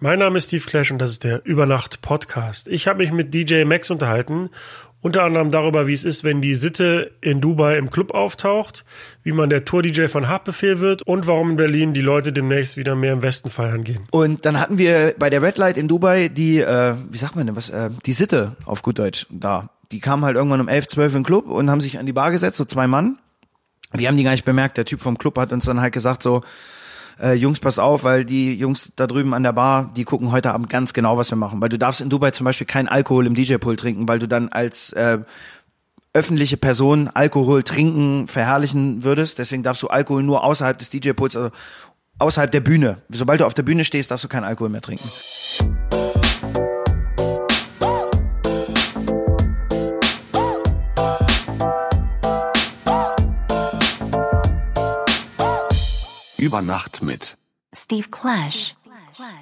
Mein Name ist Steve Clash und das ist der Übernacht Podcast. Ich habe mich mit DJ Max unterhalten, unter anderem darüber, wie es ist, wenn die Sitte in Dubai im Club auftaucht, wie man der Tour-DJ von Haftbefehl wird und warum in Berlin die Leute demnächst wieder mehr im Westen feiern gehen. Und dann hatten wir bei der Red Light in Dubai die, äh, wie sagt man denn, was, äh, die Sitte auf gut Deutsch da. Die kamen halt irgendwann um 11, 12 in den Club und haben sich an die Bar gesetzt, so zwei Mann. Wir haben die gar nicht bemerkt. Der Typ vom Club hat uns dann halt gesagt so, äh, Jungs, passt auf, weil die Jungs da drüben an der Bar, die gucken heute Abend ganz genau, was wir machen. Weil du darfst in Dubai zum Beispiel keinen Alkohol im DJ-Pool trinken, weil du dann als äh, öffentliche Person Alkohol trinken verherrlichen würdest. Deswegen darfst du Alkohol nur außerhalb des DJ-Pools, also außerhalb der Bühne. Sobald du auf der Bühne stehst, darfst du keinen Alkohol mehr trinken. Über Nacht mit Steve Clash.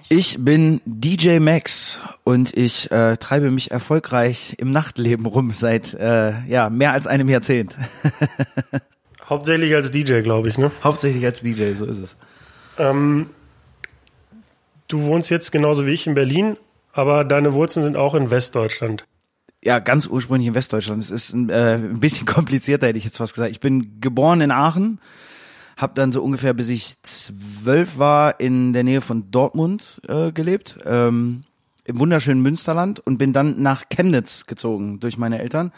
Ich bin DJ Max und ich äh, treibe mich erfolgreich im Nachtleben rum seit äh, ja mehr als einem Jahrzehnt. Hauptsächlich als DJ, glaube ich, ne? Hauptsächlich als DJ, so ist es. Ähm, du wohnst jetzt genauso wie ich in Berlin, aber deine Wurzeln sind auch in Westdeutschland. Ja, ganz ursprünglich in Westdeutschland. Es ist ein, äh, ein bisschen komplizierter, hätte ich jetzt fast gesagt. Ich bin geboren in Aachen, habe dann so ungefähr bis ich zwölf war in der Nähe von Dortmund äh, gelebt, ähm, im wunderschönen Münsterland und bin dann nach Chemnitz gezogen durch meine Eltern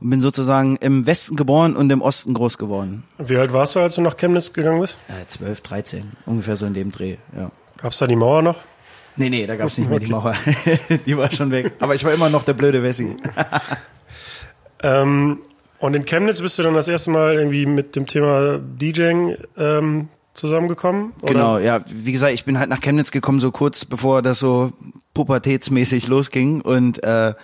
und bin sozusagen im Westen geboren und im Osten groß geworden. Wie alt warst du, als du nach Chemnitz gegangen bist? Äh, 12, 13, ungefähr so in dem Dreh, ja. Gab's da die Mauer noch? Nee, nee, da gab's nicht mehr die. Mauer. die war schon weg. Aber ich war immer noch der blöde Wessi. Ähm, und in Chemnitz bist du dann das erste Mal irgendwie mit dem Thema DJing ähm, zusammengekommen? oder? Genau, ja. Wie gesagt, ich bin halt nach Chemnitz gekommen, so kurz bevor das so pubertätsmäßig losging und äh,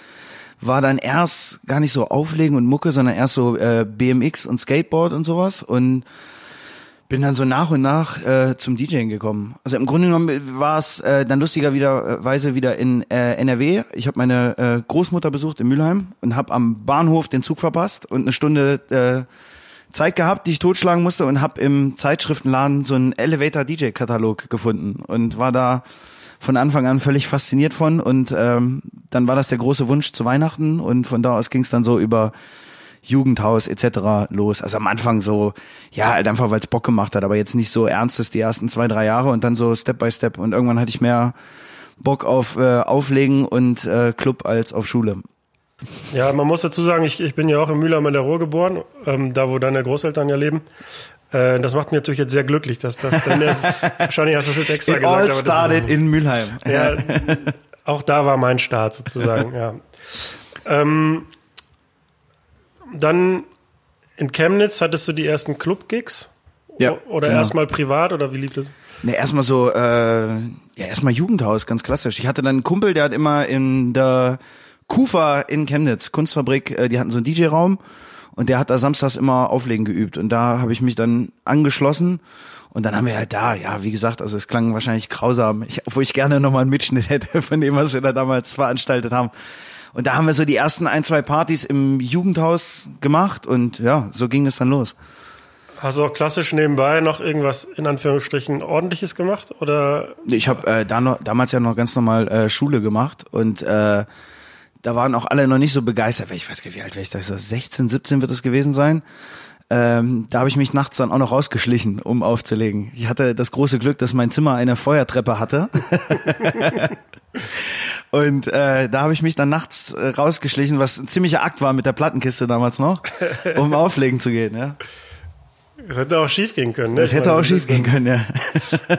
war dann erst gar nicht so Auflegen und Mucke, sondern erst so äh, BMX und Skateboard und sowas und bin dann so nach und nach äh, zum DJing gekommen. Also im Grunde genommen war es äh, dann lustigerweise wieder in äh, NRW. Ich habe meine äh, Großmutter besucht in Mülheim und habe am Bahnhof den Zug verpasst und eine Stunde äh, Zeit gehabt, die ich totschlagen musste und habe im Zeitschriftenladen so einen Elevator DJ Katalog gefunden und war da von Anfang an völlig fasziniert von und ähm, dann war das der große Wunsch zu Weihnachten und von da aus ging es dann so über Jugendhaus etc. los. Also am Anfang so, ja, halt einfach, weil es Bock gemacht hat, aber jetzt nicht so ernstes die ersten zwei, drei Jahre und dann so Step by Step und irgendwann hatte ich mehr Bock auf äh, Auflegen und äh, Club als auf Schule. Ja, man muss dazu sagen, ich, ich bin ja auch in Mülheim an der Ruhr geboren, ähm, da wo deine Großeltern ja leben. Äh, das macht mich natürlich jetzt sehr glücklich, dass das dann erst, wahrscheinlich hast du das jetzt extra It gesagt. all das- started in Mülheim. Ja, auch da war mein Start sozusagen, ja. Ähm, dann in Chemnitz hattest du die ersten Club-Gigs? Ja, Oder genau. erstmal privat oder wie lief das? Ne, erstmal so, äh, ja, erstmal Jugendhaus, ganz klassisch. Ich hatte dann einen Kumpel, der hat immer in der Kufa in Chemnitz, Kunstfabrik, äh, die hatten so einen DJ-Raum und der hat da samstags immer Auflegen geübt und da habe ich mich dann angeschlossen und dann haben wir halt da, ja, wie gesagt, also es klang wahrscheinlich grausam, ich, obwohl ich gerne nochmal einen Mitschnitt hätte von dem, was wir da damals veranstaltet haben. Und da haben wir so die ersten ein, zwei Partys im Jugendhaus gemacht und ja, so ging es dann los. Hast du auch klassisch nebenbei noch irgendwas in Anführungsstrichen ordentliches gemacht? Oder Ich habe äh, da noch, damals ja noch ganz normal äh, Schule gemacht und äh, da waren auch alle noch nicht so begeistert. Ich weiß gar nicht, wie alt wäre ich da? So 16, 17 wird es gewesen sein. Ähm, da habe ich mich nachts dann auch noch rausgeschlichen, um aufzulegen. Ich hatte das große Glück, dass mein Zimmer eine Feuertreppe hatte. Und äh, da habe ich mich dann nachts äh, rausgeschlichen, was ein ziemlicher Akt war mit der Plattenkiste damals noch, um auflegen zu gehen. Ja. es hätte auch schief gehen können. Ne? Das hätte meine, auch schief gehen können, ja.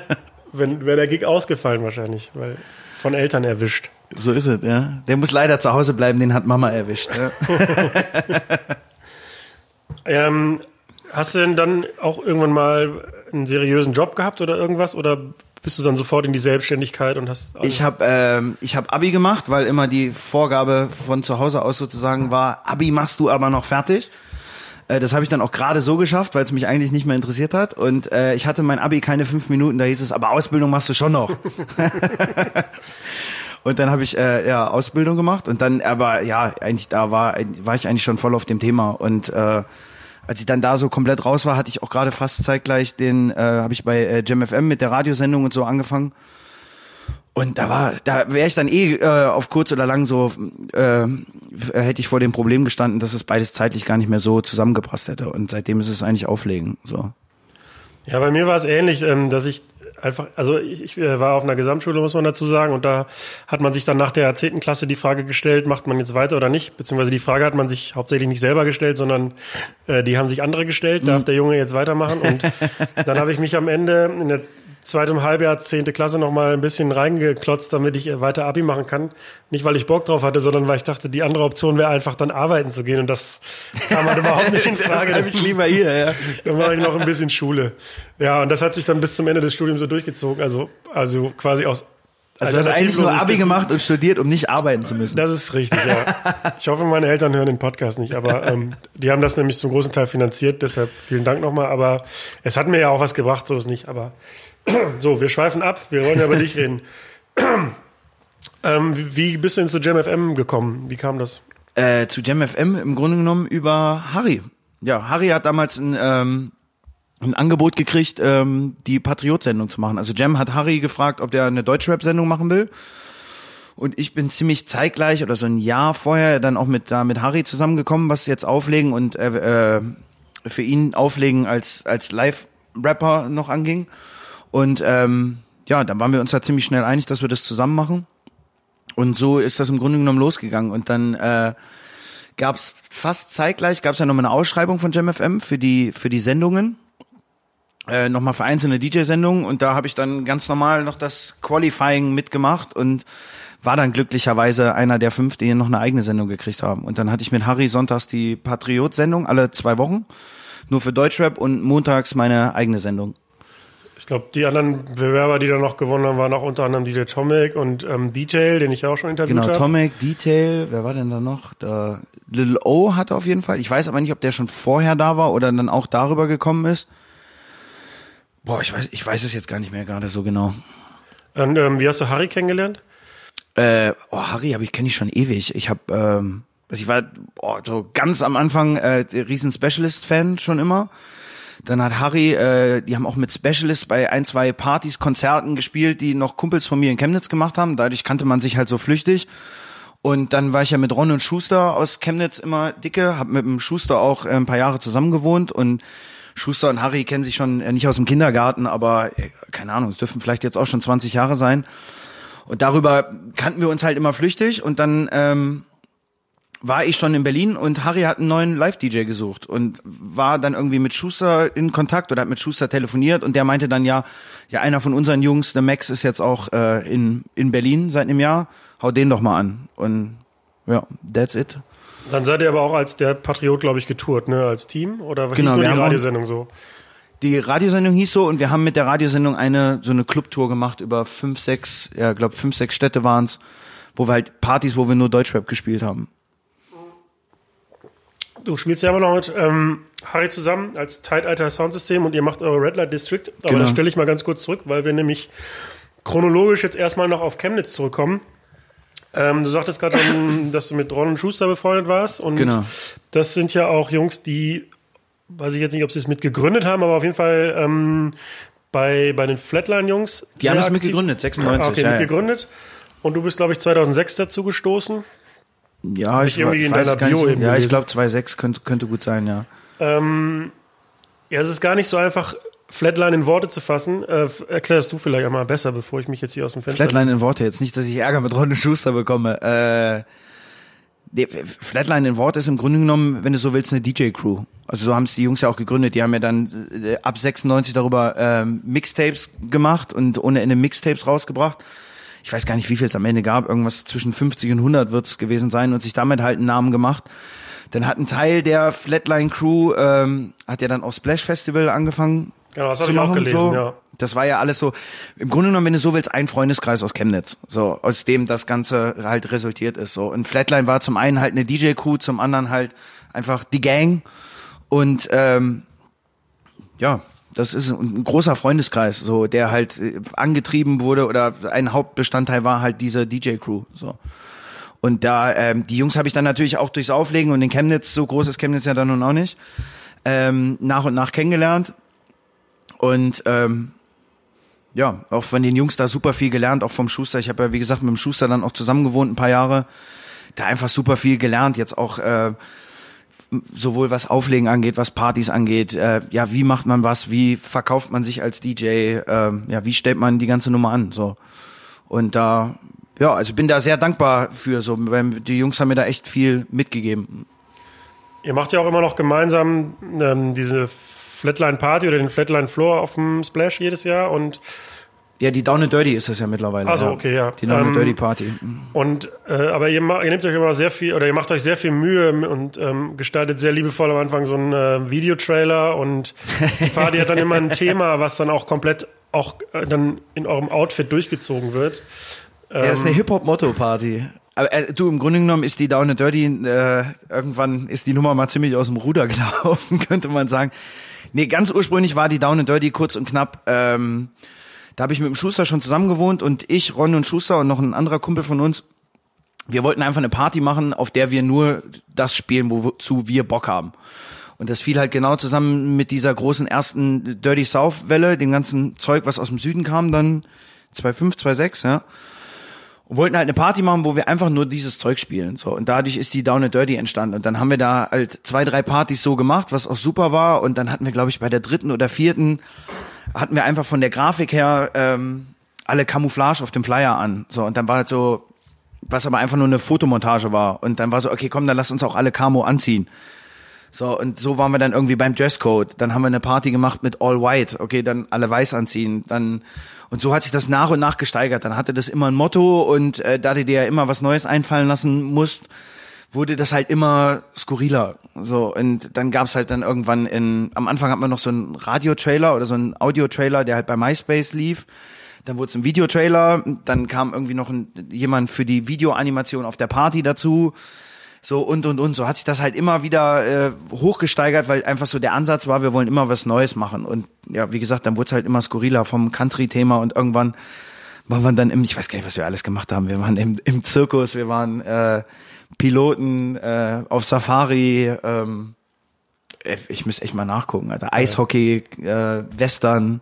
Wenn wäre der Gig ausgefallen wahrscheinlich, weil von Eltern erwischt. So ist es, ja. Der muss leider zu Hause bleiben, den hat Mama erwischt. Ja. Ähm, hast du denn dann auch irgendwann mal einen seriösen Job gehabt oder irgendwas? Oder bist du dann sofort in die Selbstständigkeit und hast. Ich habe ähm, ich hab Abi gemacht, weil immer die Vorgabe von zu Hause aus sozusagen war, Abi machst du aber noch fertig. Äh, Das habe ich dann auch gerade so geschafft, weil es mich eigentlich nicht mehr interessiert hat. Und äh, ich hatte mein Abi keine fünf Minuten, da hieß es, aber Ausbildung machst du schon noch. und dann habe ich äh, ja Ausbildung gemacht und dann, aber ja, eigentlich da war, war ich eigentlich schon voll auf dem Thema. Und äh, als ich dann da so komplett raus war, hatte ich auch gerade fast zeitgleich den, äh, habe ich bei äh, Jam FM mit der Radiosendung und so angefangen. Und da war, da wäre ich dann eh äh, auf kurz oder lang so, äh, hätte ich vor dem Problem gestanden, dass es beides zeitlich gar nicht mehr so zusammengepasst hätte. Und seitdem ist es eigentlich auflegen. So. Ja, bei mir war es ähnlich, ähm, dass ich einfach, also ich, ich äh, war auf einer Gesamtschule, muss man dazu sagen, und da hat man sich dann nach der zehnten Klasse die Frage gestellt, macht man jetzt weiter oder nicht? Beziehungsweise die Frage hat man sich hauptsächlich nicht selber gestellt, sondern äh, die haben sich andere gestellt, darf der Junge jetzt weitermachen? Und dann habe ich mich am Ende in der zweitem Halbjahr, zehnte Klasse noch mal ein bisschen reingeklotzt, damit ich weiter Abi machen kann. Nicht, weil ich Bock drauf hatte, sondern weil ich dachte, die andere Option wäre einfach dann arbeiten zu gehen und das kam halt überhaupt nicht in Frage. Bleib ich lieber hier, ja. Dann mache ich noch ein bisschen Schule. Ja, und das hat sich dann bis zum Ende des Studiums so durchgezogen. Also, also quasi aus Also du hast eigentlich nur Abi gemacht und studiert, um nicht arbeiten zu müssen. Das ist richtig, ja. Ich hoffe, meine Eltern hören den Podcast nicht, aber ähm, die haben das nämlich zum großen Teil finanziert, deshalb vielen Dank nochmal. Aber es hat mir ja auch was gebracht, so ist nicht. Aber so, wir schweifen ab, wir wollen ja über dich reden. ähm, wie, bist du denn zu JamFM gekommen? Wie kam das? Äh, zu JamFM im Grunde genommen über Harry. Ja, Harry hat damals ein, ähm, ein Angebot gekriegt, ähm, die Patriot-Sendung zu machen. Also Jam hat Harry gefragt, ob der eine Deutschrap-Sendung machen will. Und ich bin ziemlich zeitgleich oder so ein Jahr vorher dann auch mit da mit Harry zusammengekommen, was jetzt auflegen und äh, äh, für ihn auflegen als als Live-Rapper noch anging. Und ähm, ja, dann waren wir uns da ziemlich schnell einig, dass wir das zusammen machen. Und so ist das im Grunde genommen losgegangen. Und dann äh, gab es fast zeitgleich, gab es ja nochmal eine Ausschreibung von JamFM für die, für die Sendungen. Äh, nochmal für einzelne DJ-Sendungen. Und da habe ich dann ganz normal noch das Qualifying mitgemacht und war dann glücklicherweise einer der fünf, die noch eine eigene Sendung gekriegt haben. Und dann hatte ich mit Harry sonntags die Patriot-Sendung alle zwei Wochen. Nur für Deutschrap und montags meine eigene Sendung. Ich glaube, die anderen Bewerber, die da noch gewonnen haben, waren auch unter anderem DJ Tomic und ähm, Detail, den ich auch schon interviewt Genau, habe. Tomic, Detail, wer war denn da noch? Da, Lil O hatte auf jeden Fall. Ich weiß aber nicht, ob der schon vorher da war oder dann auch darüber gekommen ist. Boah, ich weiß, ich weiß es jetzt gar nicht mehr gerade so genau. Und, ähm, wie hast du Harry kennengelernt? Äh, oh, Harry habe ich kenne ich schon ewig. Ich habe, ähm, also ich war oh, so ganz am Anfang äh, riesen Specialist-Fan schon immer. Dann hat Harry, äh, die haben auch mit Specialist bei ein, zwei Partys, Konzerten gespielt, die noch Kumpels von mir in Chemnitz gemacht haben. Dadurch kannte man sich halt so flüchtig. Und dann war ich ja mit Ron und Schuster aus Chemnitz immer dicke, hab mit dem Schuster auch äh, ein paar Jahre zusammen gewohnt und Schuster und Harry kennen sich schon äh, nicht aus dem Kindergarten, aber äh, keine Ahnung, es dürfen vielleicht jetzt auch schon 20 Jahre sein. Und darüber kannten wir uns halt immer flüchtig und dann ähm, war ich schon in Berlin und Harry hat einen neuen Live-DJ gesucht und war dann irgendwie mit Schuster in Kontakt oder hat mit Schuster telefoniert und der meinte dann ja, ja einer von unseren Jungs, der Max ist jetzt auch äh, in, in Berlin seit einem Jahr, hau den doch mal an und ja, that's it. Dann seid ihr aber auch als der Patriot, glaube ich, getourt, ne, als Team? Oder was Genau, hieß nur die Radiosendung so? Die Radiosendung hieß so und wir haben mit der Radiosendung eine so eine Clubtour gemacht über fünf, sechs, ja, glaub fünf, sechs Städte waren's, wo wir halt Partys, wo wir nur Deutschrap gespielt haben. Du spielst ja immer noch mit ähm, Harry zusammen als Tightalter Soundsystem und ihr macht eure Red Light District. Aber Genau. das stelle ich mal ganz kurz zurück, weil wir nämlich chronologisch jetzt erstmal noch auf Chemnitz zurückkommen. Ähm, du sagtest gerade, dass du mit Ron und Schuster befreundet warst. Und Genau. das sind ja auch Jungs, die, weiß ich jetzt nicht, ob sie es mit gegründet haben, aber auf jeden Fall ähm, bei, bei den Flatline-Jungs. Die haben es mit gegründet, 96, Ah, okay, ja, mit gegründet. Und du bist, glaube ich, 2006 dazu gestoßen. Ja, ich, irgendwie in deiner Bio eben Ja, ich glaube 2,6 könnte, könnte gut sein, ja. Ähm, ja, es ist gar nicht so einfach, Flatline in Worte zu fassen. Äh, erklärst du vielleicht einmal besser, bevor ich mich jetzt hier aus dem Fenster... Flatline in Worte, jetzt nicht, dass ich Ärger mit Ron Schuster bekomme. Äh, nee, Flatline in Worte ist im Grunde genommen, wenn du so willst, eine DJ-Crew. Also so haben es die Jungs ja auch gegründet. Die haben ja dann äh, ab 96 darüber ähm, Mixtapes gemacht und ohne Ende Mixtapes rausgebracht. Ich weiß gar nicht, wie viel es am Ende gab. Irgendwas zwischen 50 und 100 wird es gewesen sein und sich damit halt einen Namen gemacht. Dann hat ein Teil der Flatline Crew, ähm, hat ja dann auch Splash Festival angefangen Genau, das hab zu ich auch gelesen, so. ja. Das war ja alles so, im Grunde genommen, wenn du so willst, ein Freundeskreis aus Chemnitz, so, aus dem das Ganze halt resultiert ist, so. Und Flatline war zum einen halt eine DJ-Crew, zum anderen halt einfach die Gang und, ähm, ja, das ist ein großer Freundeskreis, so, der halt äh, angetrieben wurde oder ein Hauptbestandteil war halt diese DJ-Crew, so. Und da, ähm, die Jungs habe ich dann natürlich auch durchs Auflegen und in Chemnitz, so groß ist Chemnitz ja dann nun auch nicht, ähm, nach und nach kennengelernt. Und ähm, ja, auch von den Jungs da super viel gelernt, auch vom Schuster. Ich habe ja, wie gesagt, mit dem Schuster dann auch zusammen gewohnt ein paar Jahre. Da einfach super viel gelernt, jetzt auch äh, sowohl was Auflegen angeht, was Partys angeht, äh, ja, wie macht man was, wie verkauft man sich als DJ, äh, ja, wie stellt man die ganze Nummer an, so. Und da, ja, also bin da sehr dankbar für, so, die Jungs haben mir da echt viel mitgegeben. Ihr macht ja auch immer noch gemeinsam ähm, diese Flatline Party oder den Flatline Floor auf dem Splash jedes Jahr und Ja, die Down and Dirty ist es ja mittlerweile. Also, ja. okay, ja. Die Down and Ähm, Dirty Party. Und äh, aber ihr, ihr nehmt euch immer sehr viel oder ihr macht euch sehr viel Mühe und ähm, gestaltet sehr liebevoll am Anfang so einen äh, Videotrailer und die Party hat dann immer ein Thema, was dann auch komplett auch äh, dann in eurem Outfit durchgezogen wird. Ja, ist eine Hip-Hop-Motto-Party. Aber äh, du, im Grunde genommen ist die Down and Dirty, äh, irgendwann ist die Nummer mal ziemlich aus dem Ruder gelaufen, könnte man sagen. Nee, ganz ursprünglich war die Down and Dirty kurz und knapp. Ähm, da habe ich mit dem Schuster schon zusammen gewohnt und ich, Ron und Schuster und noch ein anderer Kumpel von uns, wir wollten einfach eine Party machen, auf der wir nur das spielen, wozu wir Bock haben. Und das fiel halt genau zusammen mit dieser großen ersten Dirty South Welle, dem ganzen Zeug, was aus dem Süden kam, dann 2.5, 2.6, ja. Und wollten halt eine Party machen, wo wir einfach nur dieses Zeug spielen. So. Und dadurch ist die Down and Dirty entstanden. Und dann haben wir da halt zwei, drei Partys so gemacht, was auch super war. Und dann hatten wir, glaube ich, bei der dritten oder vierten hatten wir einfach von der Grafik her ähm, alle Camouflage auf dem Flyer an. So, und dann war halt so, was aber einfach nur eine Fotomontage war. Und dann war so, okay, komm, dann lass uns auch alle Camo anziehen. So, und so waren wir dann irgendwie beim Dresscode. Dann haben wir eine Party gemacht mit All White. Okay, dann alle weiß anziehen. Dann, und so hat sich das nach und nach gesteigert. Dann hatte das immer ein Motto und äh, da du dir ja immer was Neues einfallen lassen musst, wurde das halt immer skurriler. So, und dann gab's halt dann irgendwann in, am Anfang hatten wir noch so einen Radiotrailer oder so einen Audiotrailer, der halt bei MySpace lief. Dann wurde es ein Videotrailer, dann kam irgendwie noch ein, jemand für die Videoanimation auf der Party dazu. So und und und so hat sich das halt immer wieder äh, hochgesteigert, weil einfach so der Ansatz war, wir wollen immer was Neues machen. Und ja, wie gesagt, dann wurde es halt immer skurriler vom Country-Thema und irgendwann waren wir dann im, ich weiß gar nicht, was wir alles gemacht haben. Wir waren im, im Zirkus, wir waren äh, Piloten äh, auf Safari, ähm, ich müsste echt mal nachgucken, Alter. Eishockey, äh, Western,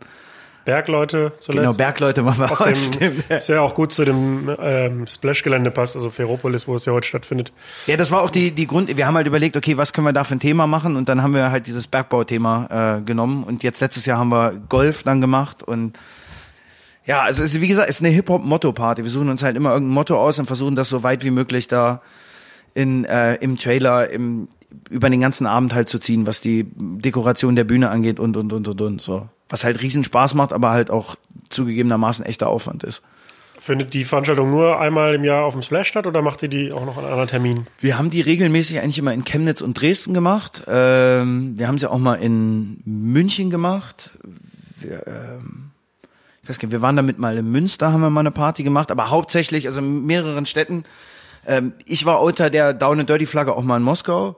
Bergleute zuletzt. genau, Bergleute waren wir auf auch, dem, ist ja auch gut zu dem ähm, Splash-Gelände passt, also Ferropolis, wo es ja heute stattfindet. Ja, das war auch die, die Grund, wir haben halt überlegt, okay, was können wir da für ein Thema machen und dann haben wir halt dieses Bergbauthema äh, genommen und jetzt letztes Jahr haben wir Golf dann gemacht und ja, also es ist, wie gesagt, es ist eine Hip-Hop-Motto-Party. Wir suchen uns halt immer irgendein Motto aus und versuchen das so weit wie möglich da in, äh, im Trailer, im, über den ganzen Abend halt zu ziehen, was die Dekoration der Bühne angeht und, und, und, und, und, so. Was halt riesen Spaß macht, aber halt auch zugegebenermaßen echter Aufwand ist. Findet die Veranstaltung nur einmal im Jahr auf dem Splash statt oder macht ihr die auch noch an anderen Terminen? Wir haben die regelmäßig eigentlich immer in Chemnitz und Dresden gemacht. Ähm, wir haben sie auch mal in München gemacht. Wir, ähm, ich weiß gar nicht, wir waren damit mal in Münster, haben wir mal eine Party gemacht, aber hauptsächlich, also in mehreren Städten. Ähm, ich war unter der Down and Dirty Flagge auch mal in Moskau.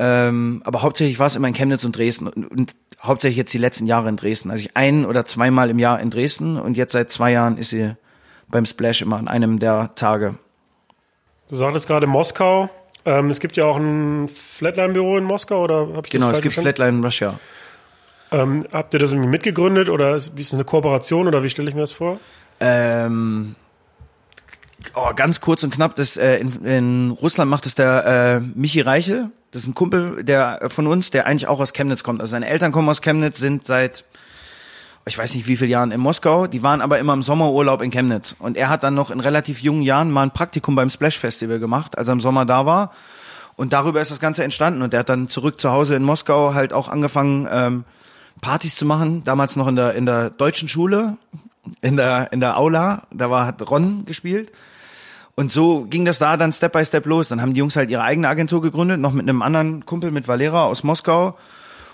Ähm, aber hauptsächlich war es immer in Chemnitz und Dresden und, und hauptsächlich jetzt die letzten Jahre in Dresden. Also ich ein oder zweimal im Jahr in Dresden und jetzt seit zwei Jahren ist sie beim Splash immer an einem der Tage. Du sagtest gerade Moskau. Ähm, es gibt ja auch ein Flatline-Büro in Moskau, oder hab ich Genau, es gibt verstanden? Flatline Russia. Ähm, habt ihr das irgendwie mitgegründet oder ist, wie ist das eine Kooperation oder wie stelle ich mir das vor? Ähm, oh, ganz kurz und knapp, das, äh, in, in Russland macht es der äh, Michi Reichel. Das ist ein Kumpel der äh, von uns, der eigentlich auch aus Chemnitz kommt. Also seine Eltern kommen aus Chemnitz, sind seit ich weiß nicht wie viele Jahren in Moskau. Die waren aber immer im Sommerurlaub in Chemnitz. Und er hat dann noch in relativ jungen Jahren mal ein Praktikum beim Splash Festival gemacht, als er im Sommer da war. Und darüber ist das Ganze entstanden. Und er hat dann zurück zu Hause in Moskau halt auch angefangen, ähm, Partys zu machen. Damals noch in der, in der deutschen Schule, in der, in der Aula. Da war, hat Ron gespielt. Und so ging das da dann Step by Step los. Dann haben die Jungs halt ihre eigene Agentur gegründet, noch mit einem anderen Kumpel, mit Valera aus Moskau.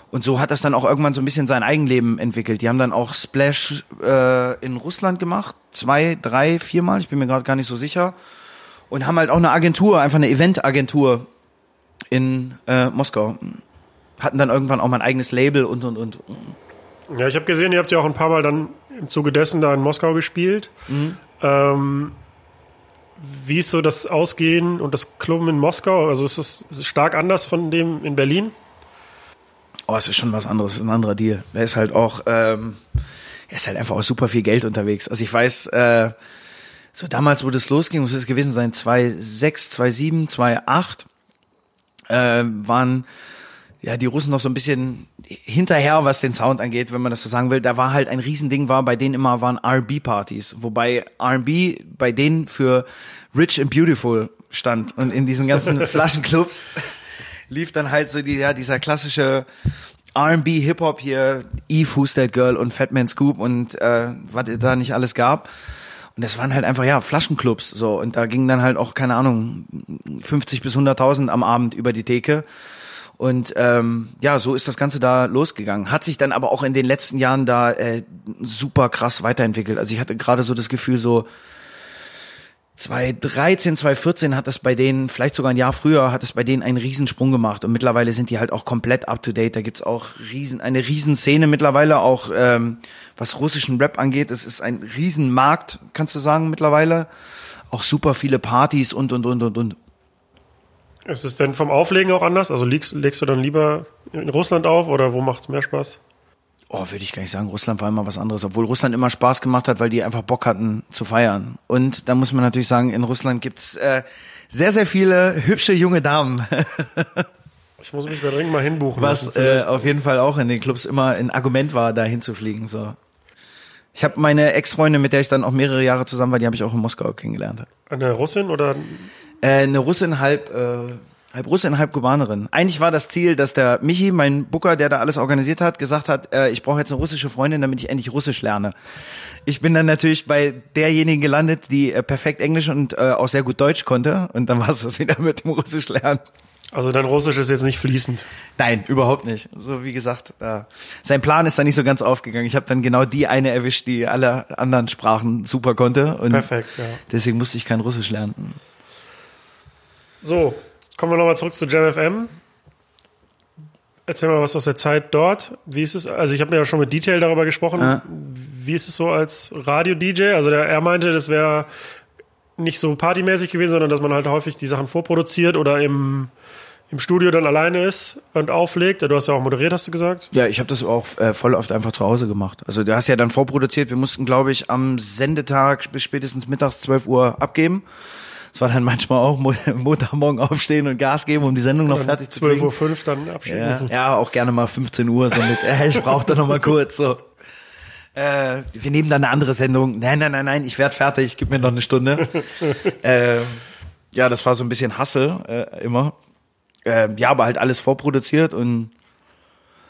Und so hat das dann auch irgendwann so ein bisschen sein Eigenleben entwickelt. Die haben dann auch Splash äh, in Russland gemacht. Zwei, drei, viermal, ich bin mir gerade gar nicht so sicher. Und haben halt auch eine Agentur, einfach eine Eventagentur in äh, Moskau. Hatten dann irgendwann auch mal ein eigenes Label und und und. Ja, ich habe gesehen, ihr habt ja auch ein paar Mal dann im Zuge dessen da in Moskau gespielt. Ähm, wie ist so das Ausgehen und das Klubben in Moskau? Also ist das, stark anders von dem in Berlin? Oh, es ist schon was anderes, ein anderer Deal. Der ist halt auch, ähm, er ist halt einfach auch super viel Geld unterwegs. Also ich weiß, äh, so damals, wo das losging, muss es gewesen sein, 2006, 2007, 2008, äh, waren ja die Russen noch so ein bisschen hinterher, was den Sound angeht, wenn man das so sagen will. Da war halt ein Riesending, war bei denen immer waren R&B-Partys, wobei R&B bei denen für Rich and Beautiful stand und in diesen ganzen Flaschenclubs lief dann halt so die, ja, dieser klassische R&B Hip Hop hier, Eve Who's That Girl und Fatman Scoop und äh, was da nicht alles gab. Und das waren halt einfach ja Flaschenclubs so und da gingen dann halt auch keine Ahnung 50 bis 100.000 am Abend über die Theke. Und ähm, ja, so ist das Ganze da losgegangen. Hat sich dann aber auch in den letzten Jahren da äh, super krass weiterentwickelt. Also ich hatte gerade so das Gefühl, so 2013, 2014 hat das bei denen, vielleicht sogar ein Jahr früher, hat es bei denen einen Riesensprung gemacht und mittlerweile sind die halt auch komplett up to date. Da gibt's auch riesen, eine Riesenszene mittlerweile, auch ähm, was russischen Rap angeht. Es ist ein Riesenmarkt, kannst du sagen, mittlerweile. Auch super viele Partys und und und und und. Ist es denn vom Auflegen auch anders? Also legst, legst du dann lieber in Russland auf oder wo macht's mehr Spaß? Oh, würde ich gar nicht sagen. Russland war immer was anderes, obwohl Russland immer Spaß gemacht hat, weil die einfach Bock hatten zu feiern. Und da muss man natürlich sagen, in Russland gibt's äh, sehr, sehr viele hübsche junge Damen. ich muss mich da dringend mal hinbuchen. Was äh, auf jeden Fall auch in den Clubs immer ein Argument war, da hinzufliegen. So. Ich habe meine Ex-Freundin, mit der ich dann auch mehrere Jahre zusammen war, die habe ich auch in Moskau kennengelernt. Eine Russin oder? Äh, eine Russin halb äh, halb Russin, halb Kubanerin. Eigentlich war das Ziel, dass der Michi, mein Booker, der da alles organisiert hat, gesagt hat, äh, ich brauche jetzt eine russische Freundin, damit ich endlich Russisch lerne. Ich bin dann natürlich bei derjenigen gelandet, die äh, perfekt Englisch und äh, auch sehr gut Deutsch konnte. Und dann war es das wieder mit dem Russisch lernen. Also dein Russisch ist jetzt nicht fließend. Nein, überhaupt nicht. So wie gesagt, äh, sein Plan ist da nicht so ganz aufgegangen. Ich habe dann genau die eine erwischt, die alle anderen Sprachen super konnte. Und Perfekt, ja. Deswegen musste ich kein Russisch lernen. So, Kommen wir nochmal zurück zu JamFM. Erzähl mal was aus der Zeit dort. Wie ist es? Also ich habe mir ja schon mit Detail darüber gesprochen. Ja. Wie ist es so als Radio-DJ? Also der, er meinte, das wäre nicht so partymäßig gewesen, sondern dass man halt häufig die Sachen vorproduziert oder im, im Studio dann alleine ist und auflegt. Du hast ja auch moderiert, hast du gesagt? Ja, ich habe das auch äh, voll oft einfach zu Hause gemacht. Also du hast ja dann vorproduziert. Wir mussten, glaube ich, am Sendetag bis spätestens mittags 12 Uhr abgeben. Es war dann manchmal auch Montagmorgen aufstehen und Gas geben, um die Sendung noch fertig zu bringen. 12.05 Uhr dann abschieben. Ja, ja, auch gerne mal 15 Uhr, so mit, äh, ich brauche da noch mal kurz, so. Äh, wir nehmen dann eine andere Sendung. Nein, nein, nein, nein, ich werd fertig, gib mir noch eine Stunde. äh, ja, das war so ein bisschen Hassel äh, immer. Äh, ja, aber halt alles vorproduziert und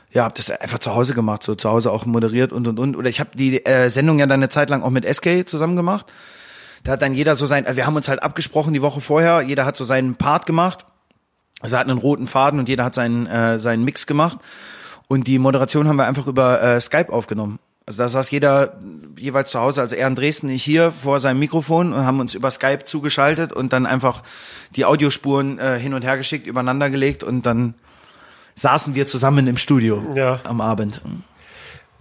ja, hab das einfach zu Hause gemacht, so zu Hause auch moderiert und und und. Oder ich habe die äh, Sendung ja dann eine Zeit lang auch mit SK zusammen gemacht. Da hat dann jeder so sein, wir haben uns halt abgesprochen die Woche vorher, jeder hat so seinen Part gemacht. Also hat einen roten Faden und jeder hat seinen, äh, seinen Mix gemacht. Und die Moderation haben wir einfach über äh, Skype aufgenommen. Also da saß jeder jeweils zu Hause, also er in Dresden, ich hier vor seinem Mikrofon und haben uns über Skype zugeschaltet und dann einfach die Audiospuren äh, hin und her geschickt, übereinander gelegt und dann saßen wir zusammen im Studio ja. am Abend.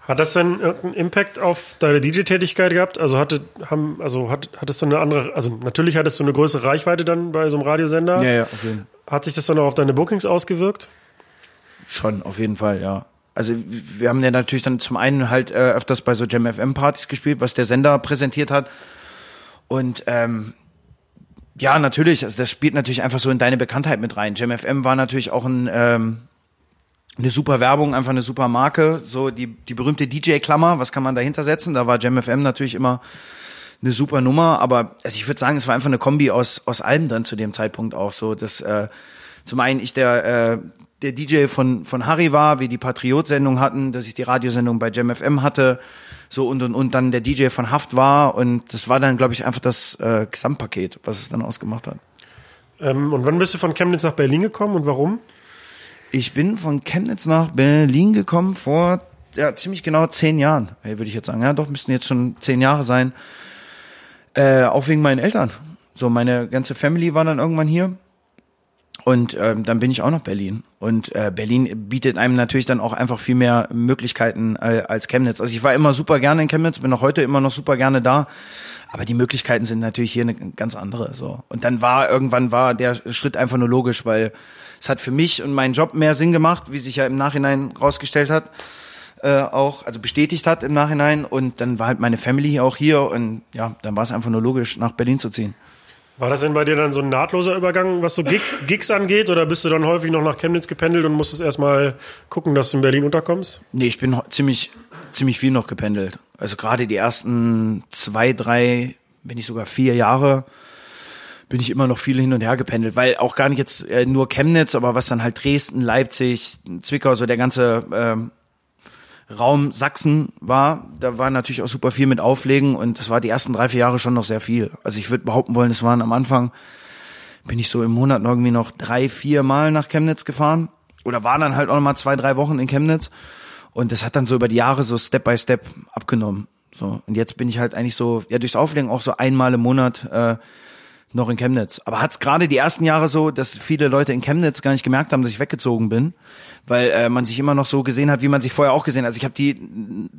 Hat das denn irgendeinen Impact auf deine DJ-Tätigkeit gehabt? Also hatte, haben, also hat, hattest du eine andere, also natürlich hattest du eine größere Reichweite dann bei so einem Radiosender. Ja, ja, auf jeden Fall. Hat sich das dann auch auf deine Bookings ausgewirkt? Schon, auf jeden Fall, ja. Also wir haben ja natürlich dann zum einen halt äh, öfters bei so Jam FM Partys gespielt, was der Sender präsentiert hat. Und ähm, ja, natürlich, also das spielt natürlich einfach so in deine Bekanntheit mit rein. Jam FM war natürlich auch ein ähm, eine super Werbung, einfach eine super Marke. So die, die berühmte DJ-Klammer, was kann man dahinter setzen? Da war JamFM natürlich immer eine super Nummer, aber also ich würde sagen, es war einfach eine Kombi aus, aus allem dann zu dem Zeitpunkt auch so. Dass äh, zum einen ich der, äh, der DJ von, von Harry war, wie die Patriot-Sendung hatten, dass ich die Radiosendung bei JamFM hatte, so und und und dann der DJ von Haft war und das war dann, glaube ich, einfach das äh, Gesamtpaket, was es dann ausgemacht hat. Ähm, und wann bist du von Chemnitz nach Berlin gekommen und warum? Ich bin von Chemnitz nach Berlin gekommen vor ja, ziemlich genau zehn Jahren, würde ich jetzt sagen. Ja, doch, müssten jetzt schon zehn Jahre sein. Äh, auch wegen meinen Eltern. So, meine ganze Family war dann irgendwann hier. Und ähm, dann bin ich auch nach Berlin. Und äh, Berlin bietet einem natürlich dann auch einfach viel mehr Möglichkeiten äh, als Chemnitz. Also ich war immer super gerne in Chemnitz, bin auch heute immer noch super gerne da. Aber die Möglichkeiten sind natürlich hier eine ganz andere. So. Und dann war irgendwann war der Schritt einfach nur logisch, weil es hat für mich und meinen Job mehr Sinn gemacht, wie sich ja im Nachhinein rausgestellt hat. äh, auch, also bestätigt hat im Nachhinein. Und dann war halt meine Family auch hier und ja, dann war es einfach nur logisch, nach Berlin zu ziehen. War das denn bei dir dann so ein nahtloser Übergang, was so Gig, Gigs angeht? Oder bist du dann häufig noch nach Chemnitz gependelt und musstest erstmal gucken, dass du in Berlin unterkommst? Nee, ich bin ziemlich, ziemlich viel noch gependelt. Also gerade die ersten zwei, drei, wenn nicht sogar vier Jahre bin ich immer noch viel hin und her gependelt, weil auch gar nicht jetzt äh, nur Chemnitz, aber was dann halt Dresden, Leipzig, Zwickau, so der ganze ähm, Raum Sachsen war, da war natürlich auch super viel mit Auflegen und das war die ersten drei, vier Jahre schon noch sehr viel. Also ich würde behaupten wollen, es waren am Anfang, bin ich so im Monat noch irgendwie noch drei, vier Mal nach Chemnitz gefahren oder war dann halt auch noch mal zwei, drei Wochen in Chemnitz und das hat dann so über die Jahre so Step by Step abgenommen. So und jetzt bin ich halt eigentlich so ja durchs Auflegen auch so einmal im Monat äh, noch in Chemnitz. Aber hat's gerade die ersten Jahre so, dass viele Leute in Chemnitz gar nicht gemerkt haben, dass ich weggezogen bin, weil äh, man sich immer noch so gesehen hat, wie man sich vorher auch gesehen hat. Also ich habe die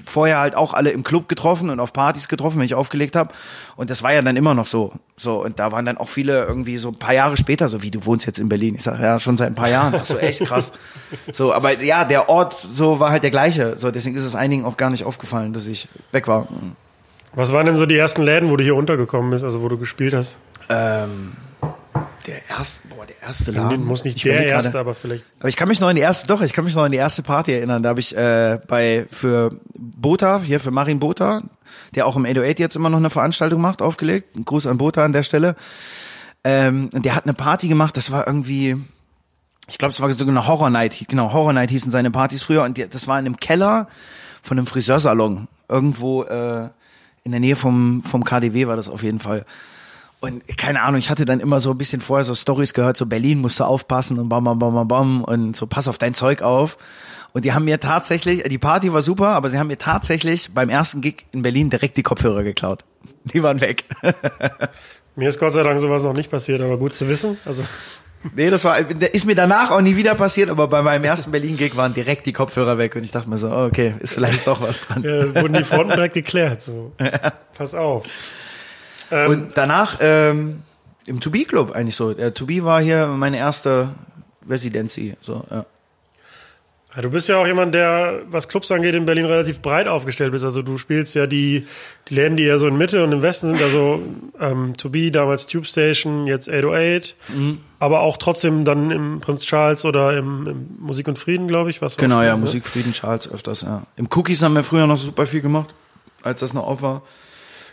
vorher halt auch alle im Club getroffen und auf Partys getroffen, wenn ich aufgelegt habe. Und das war ja dann immer noch so. So und da waren dann auch viele irgendwie so ein paar Jahre später so, wie du wohnst jetzt in Berlin. Ich sag ja schon seit ein paar Jahren. Ach so echt krass. So, aber ja, der Ort so war halt der gleiche. So deswegen ist es einigen auch gar nicht aufgefallen, dass ich weg war. Was waren denn so die ersten Läden, wo du hier untergekommen bist, also wo du gespielt hast? Ähm, der erste, boah, der erste Laden. Muss nicht Ich der erste, gerade. aber vielleicht. Aber ich kann mich noch in die erste, doch, ich kann mich noch in die erste Party erinnern. Da habe ich äh, bei für Bota, hier für Marin Bota, der auch im 808 jetzt immer noch eine Veranstaltung macht, aufgelegt. Ein Gruß an Bota an der Stelle. Ähm, und der hat eine Party gemacht, das war irgendwie, ich glaube, es war sogar eine Horror Night, genau, Horror Night hießen seine Partys früher und die, das war in einem Keller von einem Friseursalon. Irgendwo äh, in der Nähe vom, vom KDW war das auf jeden Fall. Und keine Ahnung, ich hatte dann immer so ein bisschen vorher so Stories gehört, so Berlin musst du aufpassen und bam, bam, bam, bam, bam und so pass auf dein Zeug auf. Und die haben mir tatsächlich, die Party war super, aber sie haben mir tatsächlich beim ersten Gig in Berlin direkt die Kopfhörer geklaut. Die waren weg. Mir ist Gott sei Dank sowas noch nicht passiert, aber gut zu wissen. Also nee, das war, ist mir danach auch nie wieder passiert, aber bei meinem ersten Berlin-Gig waren direkt die Kopfhörer weg und ich dachte mir so, okay, ist vielleicht doch was dran. ja, wurden die Fronten direkt geklärt. So. Pass auf. Ähm, Und danach ähm, im To Be Club eigentlich so. Der To Be war hier meine erste Residency. So, ja. Ja, du bist ja auch jemand, der, was Clubs angeht, in Berlin relativ breit aufgestellt bist. Also du spielst ja die, die Läden, die eher so in Mitte und im Westen sind, also ähm, To Be, damals Tube Station, jetzt 808, Mhm. aber auch trotzdem dann im Prinz Charles oder im, im Musik und Frieden, glaube ich. Was Genau, ja, ne? Musik Frieden Charles öfters, ja. Im Cookies haben wir früher noch super viel gemacht, als das noch auf war.